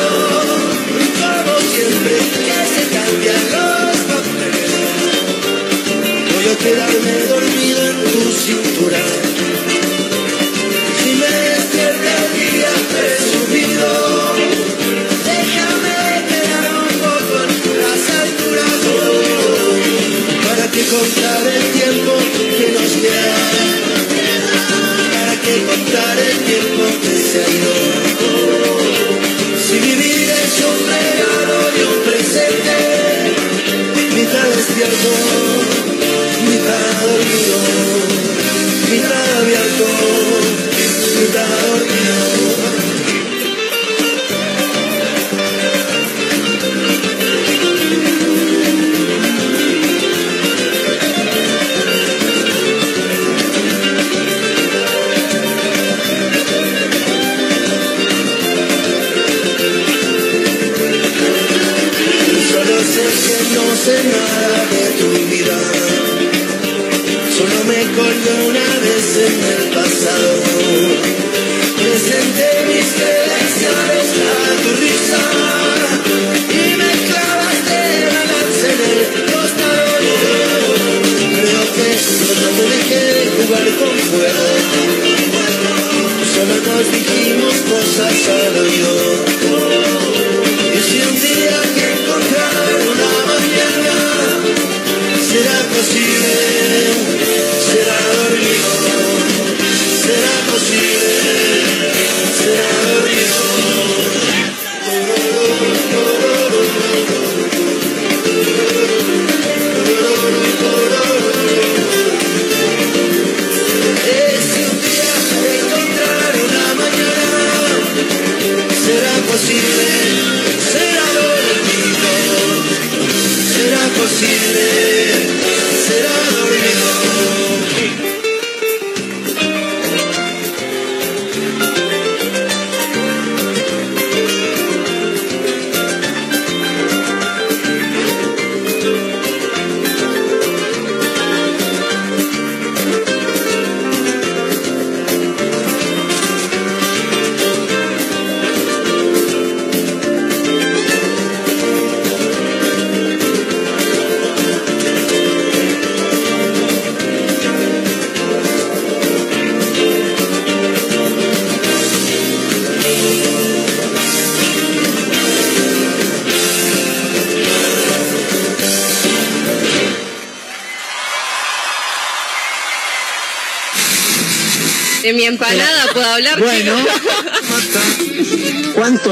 Como siempre, que se cambian los papeles. Voy a quedarme dormido en tu cintura. Contar el tiempo que nos queda. Para que contar el tiempo que se ha ido. Si vivir es un regalo y un presente, mitad despierto, mitad dormido, mitad abierto, mitad dormido. Nada de tu vida. Solo me colgué una vez en el pasado. Presenté mis credenciales a tu risa. Y me clavaste la lanza en el costado. Creo que solo te dejé jugar con fuego. Solo nos dijimos cosas al oído.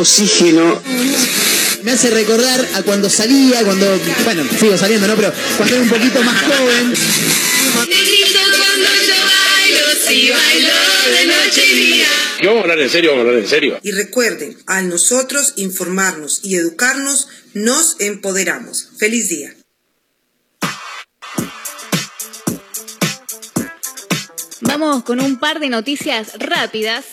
Oxígeno? Me hace recordar a cuando salía, cuando. Bueno, sigo saliendo, ¿no? Pero cuando era un poquito más joven. Negrito cuando yo bailo, si bailo de noche y día. ¿Qué vamos a hablar en serio? Vamos a hablar en serio. Y recuerden, al nosotros informarnos y educarnos, nos empoderamos. Feliz día. Vamos con un par de noticias rápidas.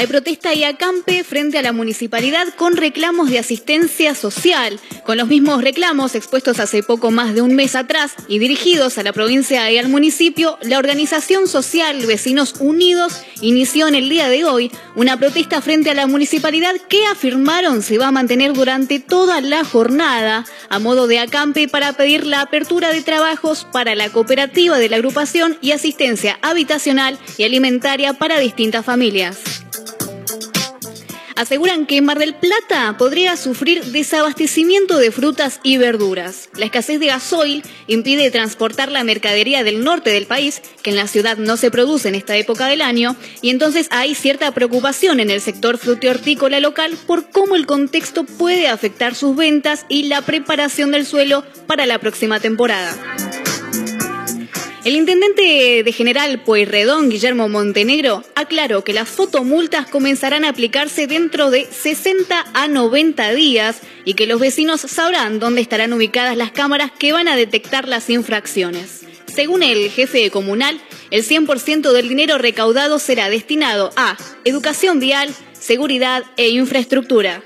Hay protesta y acampe frente a la municipalidad con reclamos de asistencia social, con los mismos reclamos expuestos hace poco más de un mes atrás y dirigidos a la provincia y al municipio, la organización social Vecinos Unidos inició en el día de hoy una protesta frente a la municipalidad que afirmaron se va a mantener durante toda la jornada a modo de acampe para pedir la apertura de trabajos para la cooperativa de la agrupación y asistencia habitacional y alimentaria para distintas familias aseguran que Mar del Plata podría sufrir desabastecimiento de frutas y verduras. La escasez de gasoil impide transportar la mercadería del norte del país, que en la ciudad no se produce en esta época del año, y entonces hay cierta preocupación en el sector frutihortícola local por cómo el contexto puede afectar sus ventas y la preparación del suelo para la próxima temporada. El intendente de General Pueyrredón, Guillermo Montenegro, aclaró que las fotomultas comenzarán a aplicarse dentro de 60 a 90 días y que los vecinos sabrán dónde estarán ubicadas las cámaras que van a detectar las infracciones. Según el jefe comunal, el 100% del dinero recaudado será destinado a educación vial, seguridad e infraestructura.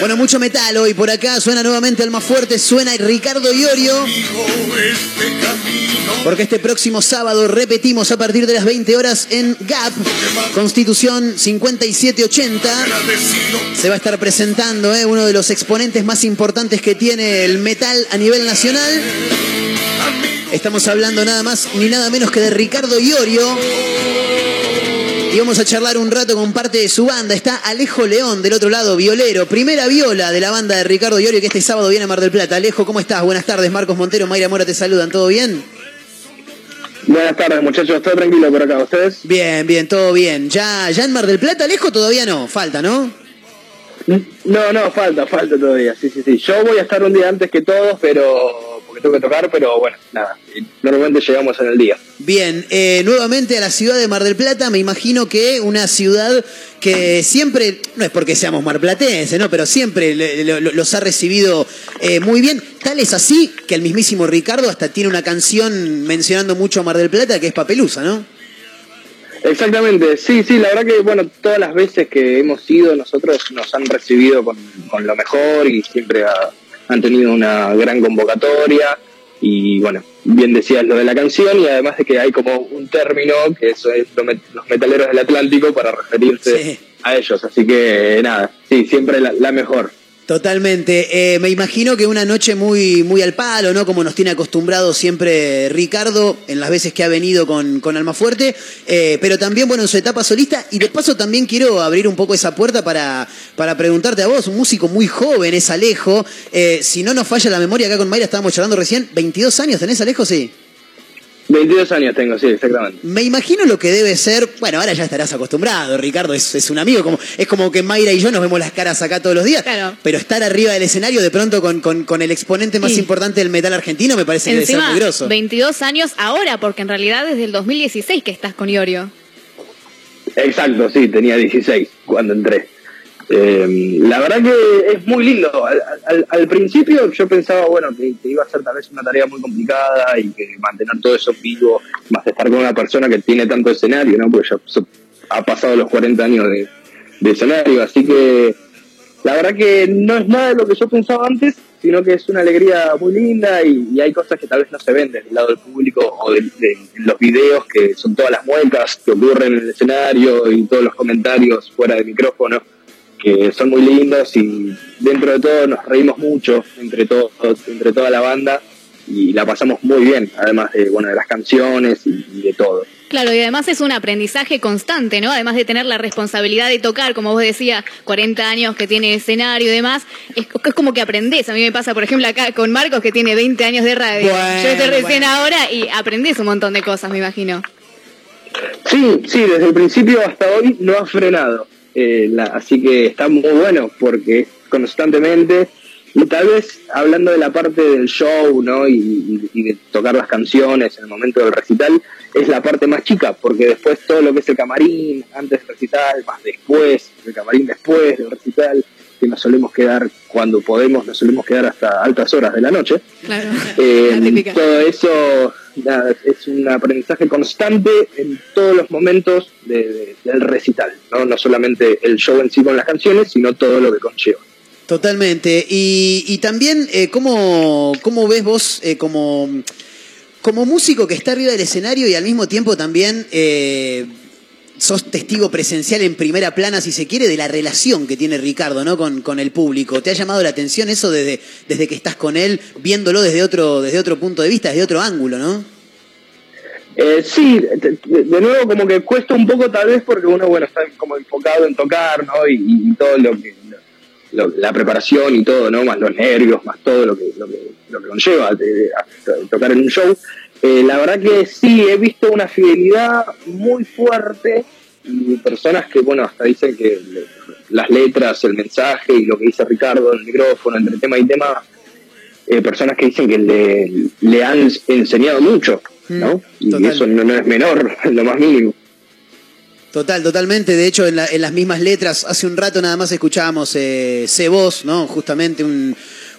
Bueno, mucho metal hoy por acá. Suena nuevamente el más fuerte. Suena Ricardo Iorio. este. Porque este próximo sábado repetimos a partir de las 20 horas en GAP, Constitución 5780. Se va a estar presentando eh, uno de los exponentes más importantes que tiene el metal a nivel nacional. Estamos hablando nada más ni nada menos que de Ricardo Iorio. Y vamos a charlar un rato con parte de su banda. Está Alejo León del otro lado, violero. Primera viola de la banda de Ricardo Iorio que este sábado viene a Mar del Plata. Alejo, ¿cómo estás? Buenas tardes. Marcos Montero, Mayra Mora te saludan. ¿Todo bien? Buenas tardes, muchachos. Todo tranquilo por acá. ¿Ustedes? Bien, bien, todo bien. ¿Ya, ya en Mar del Plata, Alejo? Todavía no. Falta, ¿no? No, no, falta, falta todavía. Sí, sí, sí. Yo voy a estar un día antes que todos, pero porque tengo que tocar, pero bueno, nada, normalmente llegamos en el día. Bien, eh, nuevamente a la ciudad de Mar del Plata, me imagino que una ciudad que siempre, no es porque seamos marplatenses, ¿no? pero siempre le- lo- lo- los ha recibido eh, muy bien. Tal es así que el mismísimo Ricardo hasta tiene una canción mencionando mucho a Mar del Plata que es Papelusa, ¿no? Exactamente, sí, sí, la verdad que bueno, todas las veces que hemos ido nosotros nos han recibido con, con lo mejor y siempre ha- han tenido una gran convocatoria y bueno, bien decías lo de la canción y además de que hay como un término que eso es los metaleros del Atlántico para referirse a ellos, así que nada, sí, siempre la, la mejor. Totalmente. Eh, me imagino que una noche muy, muy al palo, ¿no? Como nos tiene acostumbrado siempre Ricardo en las veces que ha venido con, con Almafuerte, eh, pero también, bueno, en su etapa solista. Y de paso también quiero abrir un poco esa puerta para, para preguntarte a vos, un músico muy joven, es Alejo. Eh, si no nos falla la memoria, acá con Mayra estábamos charlando recién, ¿22 años tenés, Alejo? Sí. 22 años tengo, sí, exactamente. Me imagino lo que debe ser, bueno, ahora ya estarás acostumbrado, Ricardo es, es un amigo, como, es como que Mayra y yo nos vemos las caras acá todos los días, pero estar arriba del escenario de pronto con, con- con el exponente más Sí. importante del metal argentino me parece que debe ser muy groso. 22 años ahora, porque en realidad desde el 2016 que estás con Iorio. Exacto, sí, tenía 16 cuando entré. Eh, la verdad que es muy lindo. Al, al- principio yo pensaba, bueno, que, iba a ser tal vez una tarea muy complicada y que mantener todo eso vivo, más estar con una persona que tiene tanto escenario, ¿no? Porque ya ha pasado los 40 años de, escenario, así que la verdad que no es nada de lo que yo pensaba antes, sino que es una alegría muy linda y, hay cosas que tal vez no se ven del lado del público o de, de- los videos, que son todas las muecas que ocurren en el escenario y todos los comentarios fuera de micrófono, que son muy lindos y dentro de todo nos reímos mucho entre todos, entre toda la banda y la pasamos muy bien, además de, bueno, de las canciones y- y de todo. Claro, y además es un aprendizaje constante, ¿no? Además de tener la responsabilidad de tocar, como vos decías, 40 años que tiene escenario y demás, es, es como que aprendés. A mí me pasa, por ejemplo, acá con Marcos, que tiene 20 años de radio. Bueno, Yo estoy recién bueno. ahora y aprendés un montón de cosas, me imagino. Sí, sí, desde el principio hasta hoy no ha frenado. Eh, la- así que está muy bueno porque constantemente y tal vez hablando de la parte del show, ¿no? Y de tocar las canciones en el momento del recital es la parte más chica porque después todo lo que es el camarín antes del recital, más después, el camarín después del recital, que nos solemos quedar cuando podemos, nos solemos quedar hasta altas horas de la noche. Claro. Eh, todo eso es un aprendizaje constante en todos los momentos de- de- del recital, ¿no? no solamente el show en sí con las canciones, sino todo lo que conlleva. Totalmente. Y, y también, eh, ¿cómo, cómo ves vos eh, como, como músico que está arriba del escenario y al mismo tiempo también eh, sos testigo presencial en primera plana, si se quiere, de la relación que tiene Ricardo ¿no? con, con el público? ¿Te ha llamado la atención eso desde, desde que estás con él, viéndolo desde otro, desde otro punto de vista, desde otro ángulo, no? Eh, sí, de, nuevo como que cuesta un poco tal vez porque uno bueno está como enfocado en tocar, ¿no? Y, todo lo que la preparación y todo, ¿no? Más los nervios, más todo lo que lo que, conlleva de- a tocar en un show. Eh, la verdad que sí, he visto una fidelidad muy fuerte y personas que, bueno, hasta dicen que le- las letras, el mensaje y lo que dice Ricardo en el micrófono, entre tema y tema, eh, personas que dicen que le, le han enseñado mucho, ¿no? y total. eso no, no es menor, en [LAUGHS] lo más mínimo. Total, totalmente. De hecho, en, la- en las mismas letras, hace un rato nada más escuchábamos eh, Sé Vos, ¿no? Justamente un,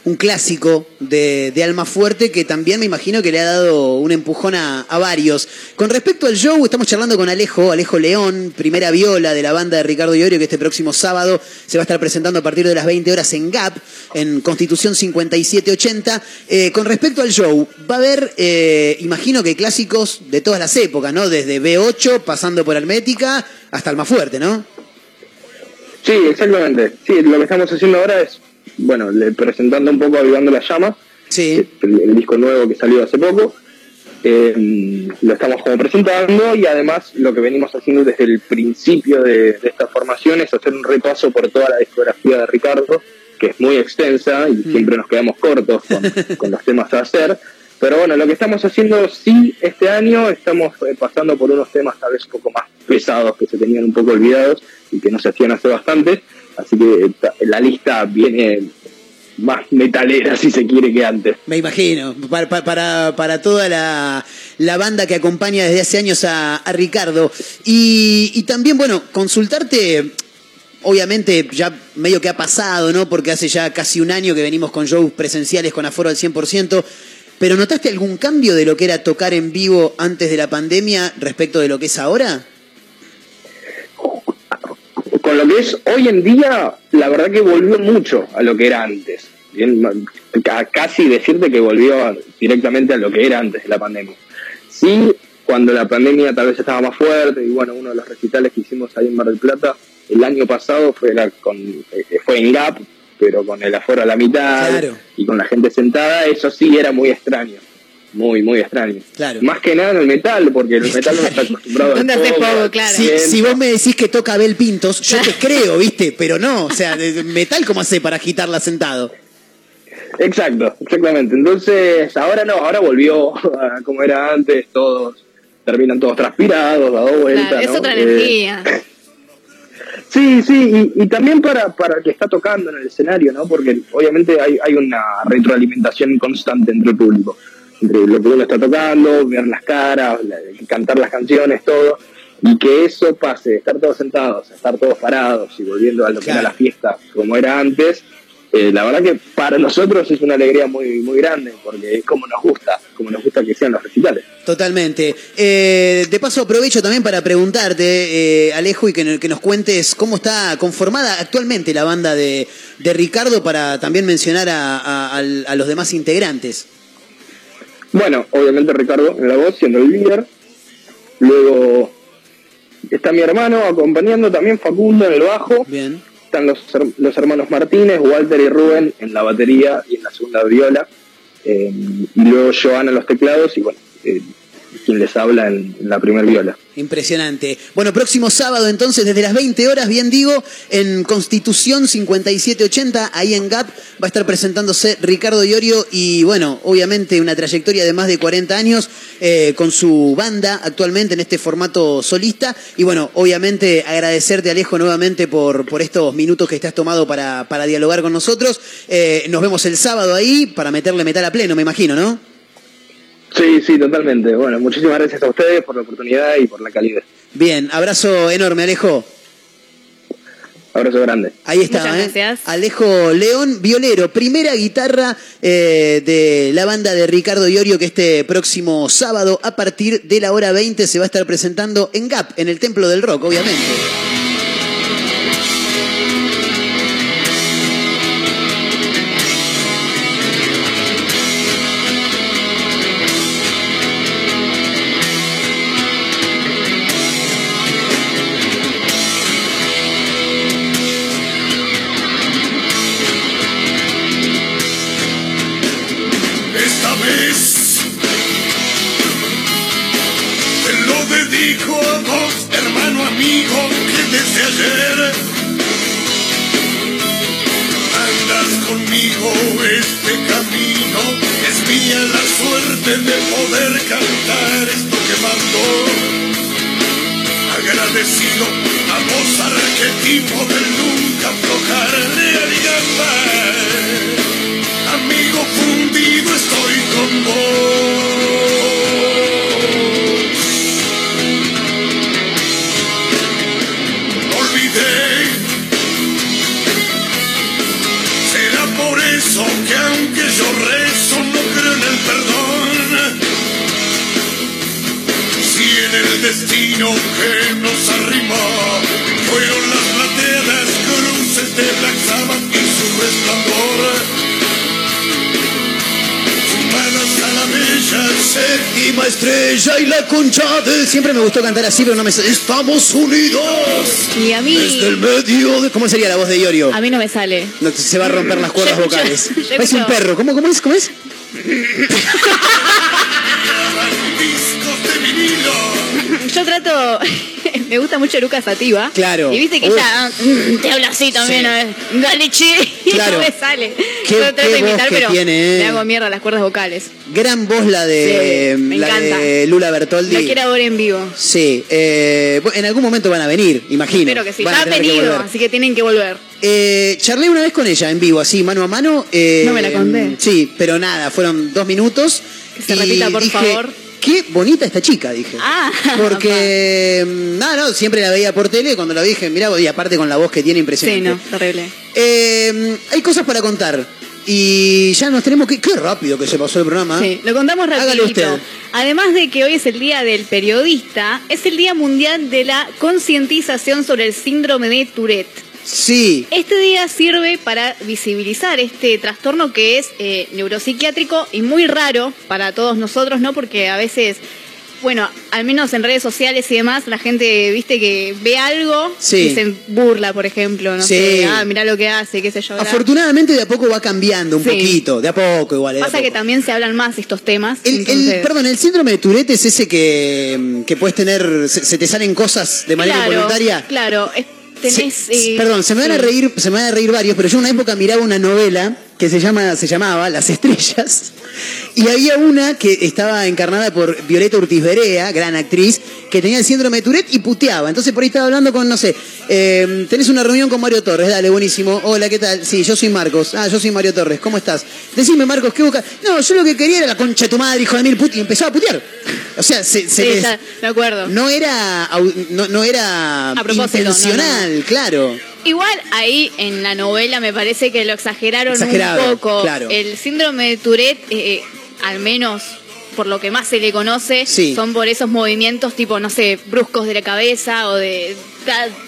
un clásico de, de Alma Fuerte que también me imagino que le ha dado un empujón a, a varios. Con respecto al show, estamos charlando con Alejo, Alejo León, primera viola de la banda de Ricardo Iorio, que este próximo sábado se va a estar presentando a partir de las 20 horas en GAP, en Constitución 5780. Eh, con respecto al show, va a haber, eh, imagino que clásicos de todas las épocas, ¿no? Desde B8, pasando por Almética, hasta Alma Fuerte, ¿no? Sí, exactamente. Sí, lo que estamos haciendo ahora es, bueno, presentando un poco Avivando la Llama, sí. el, el disco nuevo que salió hace poco. Eh, lo estamos como presentando y además lo que venimos haciendo desde el principio de, de esta formación es hacer un repaso por toda la discografía de Ricardo, que es muy extensa y siempre nos quedamos cortos con, [LAUGHS] con los temas a hacer. Pero bueno, lo que estamos haciendo sí este año, estamos eh, pasando por unos temas tal vez un poco más pesados que se tenían un poco olvidados y que no se hacían hace bastante. Así que eh, la lista viene más metalera, si se quiere, que antes. Me imagino, para, para- para, para toda la, la banda que acompaña desde hace años a, a Ricardo. Y, y también, bueno, consultarte, obviamente ya medio que ha pasado, ¿no? Porque hace ya casi un año que venimos con shows presenciales con aforo al 100%, pero ¿notaste algún cambio de lo que era tocar en vivo antes de la pandemia respecto de lo que es ahora? [LAUGHS] Con lo que es hoy en día, la verdad que volvió mucho a lo que era antes. Bien, ca- casi decirte que volvió directamente a lo que era antes de la pandemia. Sí, cuando la pandemia tal vez estaba más fuerte, y bueno, uno de los recitales que hicimos ahí en Mar del Plata el año pasado fue, la- con, eh, fue en GAP, pero con el aforo a la mitad Claro. y con la gente sentada, eso sí era muy extraño. Muy, muy extraño. Claro. Más que nada en el metal, porque el metal no está [LAUGHS] acostumbrado ¿Dónde al haces fuego, fuego, al claro? Si, vos me decís que toca Abel Pintos, yo te creo, ¿viste? Pero no, o sea, metal, ¿cómo hace para agitarla sentado? Exacto, exactamente. Entonces, ahora no, ahora volvió a como era antes, todos terminan todos transpirados, dado vuelta. Claro, es ¿no? otra Eh, energía. [COUGHS] Sí, sí, y, y también para, para el que está tocando en el escenario, ¿no? Porque obviamente hay, hay una retroalimentación constante entre el público, entre lo que uno está tocando, ver las caras, cantar las canciones, todo, y que eso pase, de estar todos sentados, a estar todos parados y volviendo a lo que era la fiesta como era antes, eh, la verdad que para nosotros es una alegría muy, muy grande, porque es como nos gusta, como nos gusta que sean los recitales. Totalmente. Eh, de paso aprovecho también para preguntarte, eh, Alejo, y que, no- que nos cuentes cómo está conformada actualmente la banda de, de Ricardo para también mencionar a, a- al- a los demás integrantes. Bueno, obviamente Ricardo en la voz, siendo el líder. Luego está mi hermano acompañando también Facundo en el bajo. Bien. Están los, los hermanos Martínez, Walter y Rubén en la batería y en la segunda viola. Eh, y luego Joana en los teclados y bueno, eh, quien les habla en, la primera viola. Impresionante. Bueno, próximo sábado entonces, desde las 20 horas, bien digo, en Constitución 5780, ahí en GAP, va a estar presentándose Ricardo Iorio y bueno, obviamente una trayectoria de más de 40 años eh, con su banda actualmente en este formato solista. Y bueno, obviamente agradecerte Alejo nuevamente por, por estos minutos que has tomado para, para dialogar con nosotros. Eh, nos vemos el sábado ahí para meterle metal a pleno, me imagino, ¿no? Sí, sí, totalmente. Bueno, muchísimas gracias a ustedes por la oportunidad y por la calidez. Bien, abrazo enorme Alejo. Abrazo grande. Ahí está, Muchas ¿eh? gracias. Alejo León, violero, primera guitarra eh, de la banda de Ricardo Iorio que este próximo sábado a partir de la hora 20 se va a estar presentando en GAP, en el Templo del Rock, obviamente. Andas conmigo este camino. Es mía la suerte de poder cantar esto que mando. Agradecido a vos, arquetipo del nunca aflojar de gamba. Que yo rezo no creo en el perdón. Si en el destino que nos arrimó fueron las plateadas cruces de Black Sabbath y su resplandor. Séptima estrella y la concha de... Siempre me gustó cantar así, pero no me... sale. Estamos unidos Y a mí, desde el medio de... ¿Cómo sería la voz de Iorio? a mí no me sale. No, se va a romper las cuerdas [LAUGHS] Yo- vocales. yo- yo Es un perro. ¿Cómo, cómo es? ¿Cómo es? [LAUGHS] Yo trato [LAUGHS] Me gusta mucho Lucas Sativa. Claro. Y viste que Uf. ella mm, te habla así también. A ver, Dale, che. Y Claro. no me sale. Qué- Yo trato de imitar, pero tiene, eh. le hago mierda las cuerdas vocales. Gran voz la de, Sí, me la encanta. de Lula Bertoldi. La quiero ver en vivo. Sí, eh, en algún momento van a venir, imagino. Espero que sí. Van a Ya ha venido, así que tienen que volver. Eh, charlé una vez con ella en vivo, así, mano a mano. eh, No me la conté. Sí, pero nada, fueron dos minutos. Que se repita, por dije, favor. Qué bonita esta chica, dije. Ah, [LAUGHS] Porque, mm, nada, no, siempre la veía por tele. Cuando la dije, mirá, y aparte con la voz que tiene, Sí, impresionante. no, terrible. Eh, hay cosas para contar. Y ya nos tenemos que. Qué rápido que se pasó el programa. Sí, lo contamos Hágalo rapidito. usted. Además de que hoy es el Día del Periodista, es el Día Mundial de la Concientización sobre el Síndrome de Tourette. Sí. Este día sirve para visibilizar este trastorno que es eh, neuropsiquiátrico y muy raro para todos nosotros, ¿no? Porque a veces, bueno, al menos en redes sociales y demás, la gente, viste, que ve algo Sí. y se burla, por ejemplo, no Sí. sé, ah, mirá lo que hace, qué sé yo. bla. Afortunadamente de a poco va cambiando un Sí. poquito, de a poco igual. Pasa poco. que también se hablan más estos temas. El, el- entonces- perdón, el síndrome de Tourette es ese que, que puedes tener, se, se te salen cosas de manera claro, involuntaria. Claro, es- tenés... Eh, perdón, se me van a reír, se me van a reír varios, pero yo en una época miraba una novela que se llama, se llamaba Las Estrellas, y había una que estaba encarnada por Violeta Urtiz Berea, gran actriz, que tenía el síndrome de Tourette y puteaba. Entonces por ahí estaba hablando con, no sé, eh, tenés una reunión con Mario Torres, dale, buenísimo. Hola, ¿qué tal? Sí, yo soy Marcos. Ah, yo soy Mario Torres, ¿cómo estás? Decime, Marcos, ¿qué buscas? No, yo lo que quería era la concha de tu madre, hijo de mil putas, y empezó a putear. O sea, se, se Sí, les- ya, me acuerdo. no era, no, no era A propósito, no, intencional, claro. Igual ahí en la novela me parece que lo exageraron Exagerado, un poco. claro. El síndrome de Tourette, eh, al menos por lo que más se le conoce, Sí. son por esos movimientos tipo, no sé, bruscos de la cabeza o de,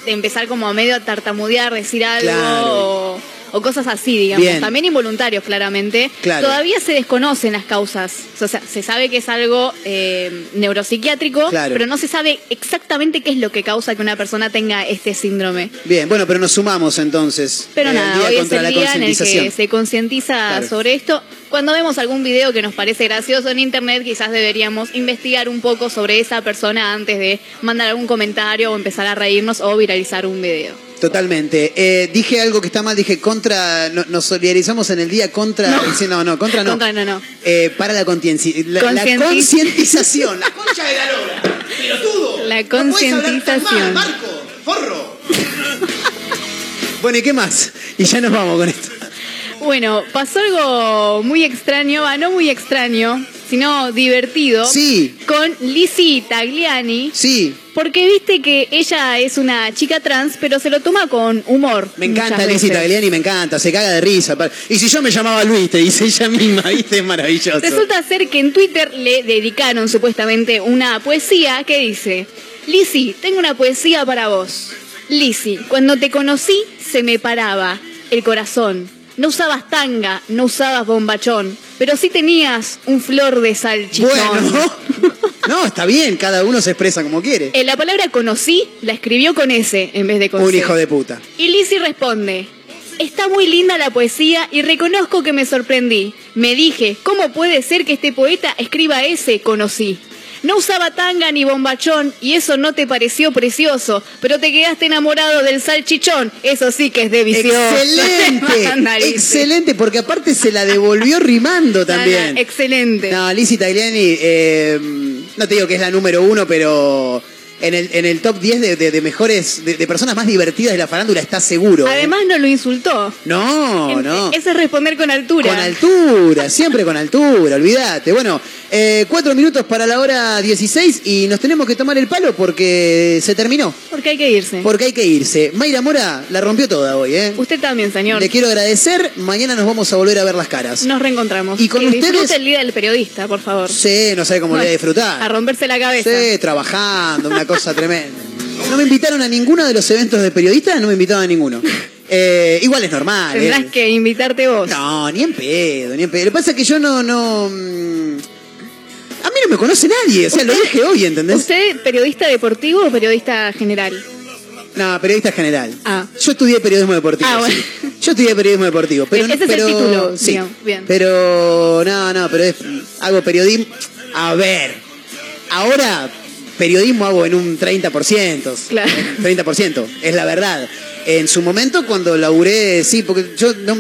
de empezar como a medio a tartamudear, decir algo Claro. o, o cosas así, digamos. Bien. También involuntarios, claramente. Claro. Todavía se desconocen las causas. O sea, se sabe que es algo eh, neuropsiquiátrico, Claro. pero no se sabe exactamente qué es lo que causa que una persona tenga este síndrome. Bien, bueno, pero nos sumamos entonces. Pero eh, nada, Día hoy es el día en el que se concientiza Claro. sobre esto. Cuando vemos algún video que nos parece gracioso en internet, quizás deberíamos investigar un poco sobre esa persona antes de mandar algún comentario o empezar a reírnos o viralizar un video. Totalmente. Eh, dije algo que está mal, dije contra, no- nos solidarizamos en el día contra, No. sí, no, no, contra no. Contra, no, no. Eh, para la, concienci- la, la Concientiz- concientización, [LAUGHS] la concha de la lora, pelotudo. La No concientización. Marco, forro. [LAUGHS] bueno, ¿y qué más? Y ya nos vamos con esto. Bueno, pasó algo muy extraño, ah, no muy extraño, sino divertido. Sí. Con Lizzie Tagliani. Sí. Porque viste que ella es una chica trans, pero se lo toma con humor. Me encanta Lizzie. Tagliani, me encanta, se caga de risa. Y si yo me llamaba Luis, te dice ella misma, [LAUGHS] ¿viste? Es maravilloso. Resulta ser que en Twitter le dedicaron supuestamente una poesía que dice, Lizzy, tengo una poesía para vos. Lizzy, cuando te conocí se me paraba el corazón. No usabas tanga, no usabas bombachón, pero sí tenías un flor de salchichón. Bueno, no, [LAUGHS] está bien, cada uno se expresa como quiere. En la palabra conocí la escribió con S en vez de con Un C. hijo de puta. Y Lizzie responde, está muy linda la poesía y reconozco que me sorprendí. Me dije, ¿cómo puede ser que este poeta escriba ese conocí? No usaba tanga ni bombachón y eso no te pareció precioso, pero te quedaste enamorado del salchichón. Eso sí que es de vicioso. Excelente, [LAUGHS] excelente, porque aparte se la devolvió rimando también. Excelente. No, Lizzie Tagliani, eh, no te digo que es la número uno, pero en el, en el top 10 de, de- de mejores, de, de personas más divertidas de la farándula está seguro. ¿eh? Además no lo insultó. No, no. Eso es responder con altura. Con altura, siempre con altura, olvídate. Bueno, eh, cuatro minutos para la hora 16 y nos tenemos que tomar el palo porque se terminó. Porque hay que irse. Porque hay que irse. Mayra Mora la rompió toda hoy, ¿eh? Usted también, señor. Le quiero agradecer. Mañana nos vamos a volver a ver las caras. Nos reencontramos. Y con que ustedes- disfrute el día del periodista, por favor. Sí, no sé cómo le voy a disfrutar. A romperse la cabeza. Sí, trabajando, una cosa tremenda. No me invitaron a ninguno de los eventos de periodistas, no me invitaron a ninguno. Eh, igual es normal. Tendrás ¿eh? que invitarte vos. No, ni en pedo, ni en pedo. Lo que pasa es que yo no, no. A mí no me conoce nadie, o sea, lo dije hoy, ¿entendés? ¿Usted periodista deportivo o periodista general? No, periodista general. Ah. Yo estudié periodismo deportivo. Ah, bueno. sí. Yo estudié periodismo deportivo. Pero, Ese es el título, Sí. bien. Pero no, no, pero es, hago periodismo. A ver, ahora periodismo hago en un 30%. Claro. 30%, es la verdad. En su momento, cuando laburé, sí, porque yo no,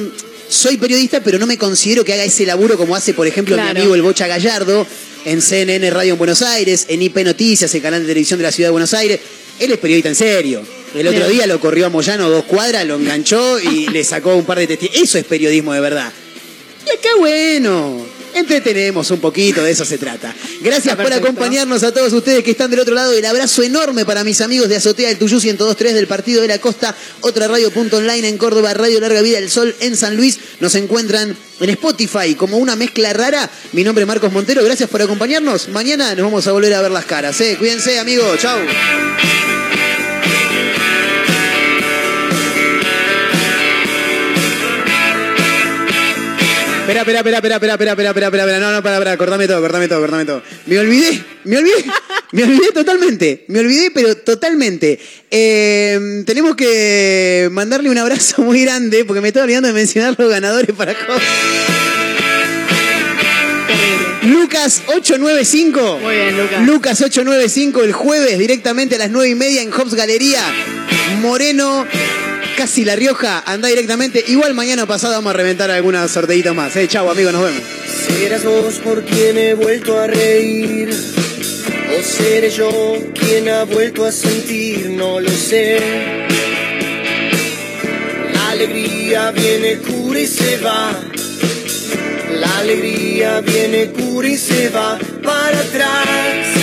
soy periodista, pero no me considero que haga ese laburo como hace, por ejemplo, mi amigo el Bocha Gallardo, en CNN Radio en Buenos Aires, en IP Noticias, el canal de televisión de la ciudad de Buenos Aires. Él es periodista en serio. El otro día lo corrió a Moyano dos cuadras, lo enganchó y le sacó un par de testigos. Eso es periodismo de verdad. Y acá, bueno, entretenemos un poquito, de eso se trata. Gracias por acompañarnos a todos ustedes que están del otro lado. El abrazo enorme para mis amigos de Azotea del Tuyú 1023 del Partido de la Costa, otra radio.online en Córdoba, Radio Larga Vida del Sol en San Luis. Nos encuentran en Spotify como una mezcla rara. Mi nombre es Marcos Montero, gracias por acompañarnos. Mañana nos vamos a volver a ver las caras. ¿eh? Cuídense, amigos. Chau. Espera, espera, espera, espera, espera, espera, espera, espera, espera, espera, no, no, para, para, cortame todo, cortame todo, cortame todo. Me olvidé, me olvidé, me olvidé totalmente, me olvidé, pero totalmente. Eh, tenemos que mandarle un abrazo muy grande, porque me estaba olvidando de mencionar los ganadores para cosas. Lucas 895. Muy bien, Lucas. Lucas 895 el jueves directamente a las 9 y media en Hobbs Galería. Moreno, casi La Rioja. Anda directamente. Igual mañana pasado vamos a reventar algunas sorteitas más. Eh, chau, amigos, nos vemos. Serás vos por quien he vuelto a reír. O seré yo quien ha vuelto a sentir, no lo sé. La alegría viene, cura y se va. La alegría viene, cura y se va. Para atrás,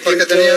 porque tenía...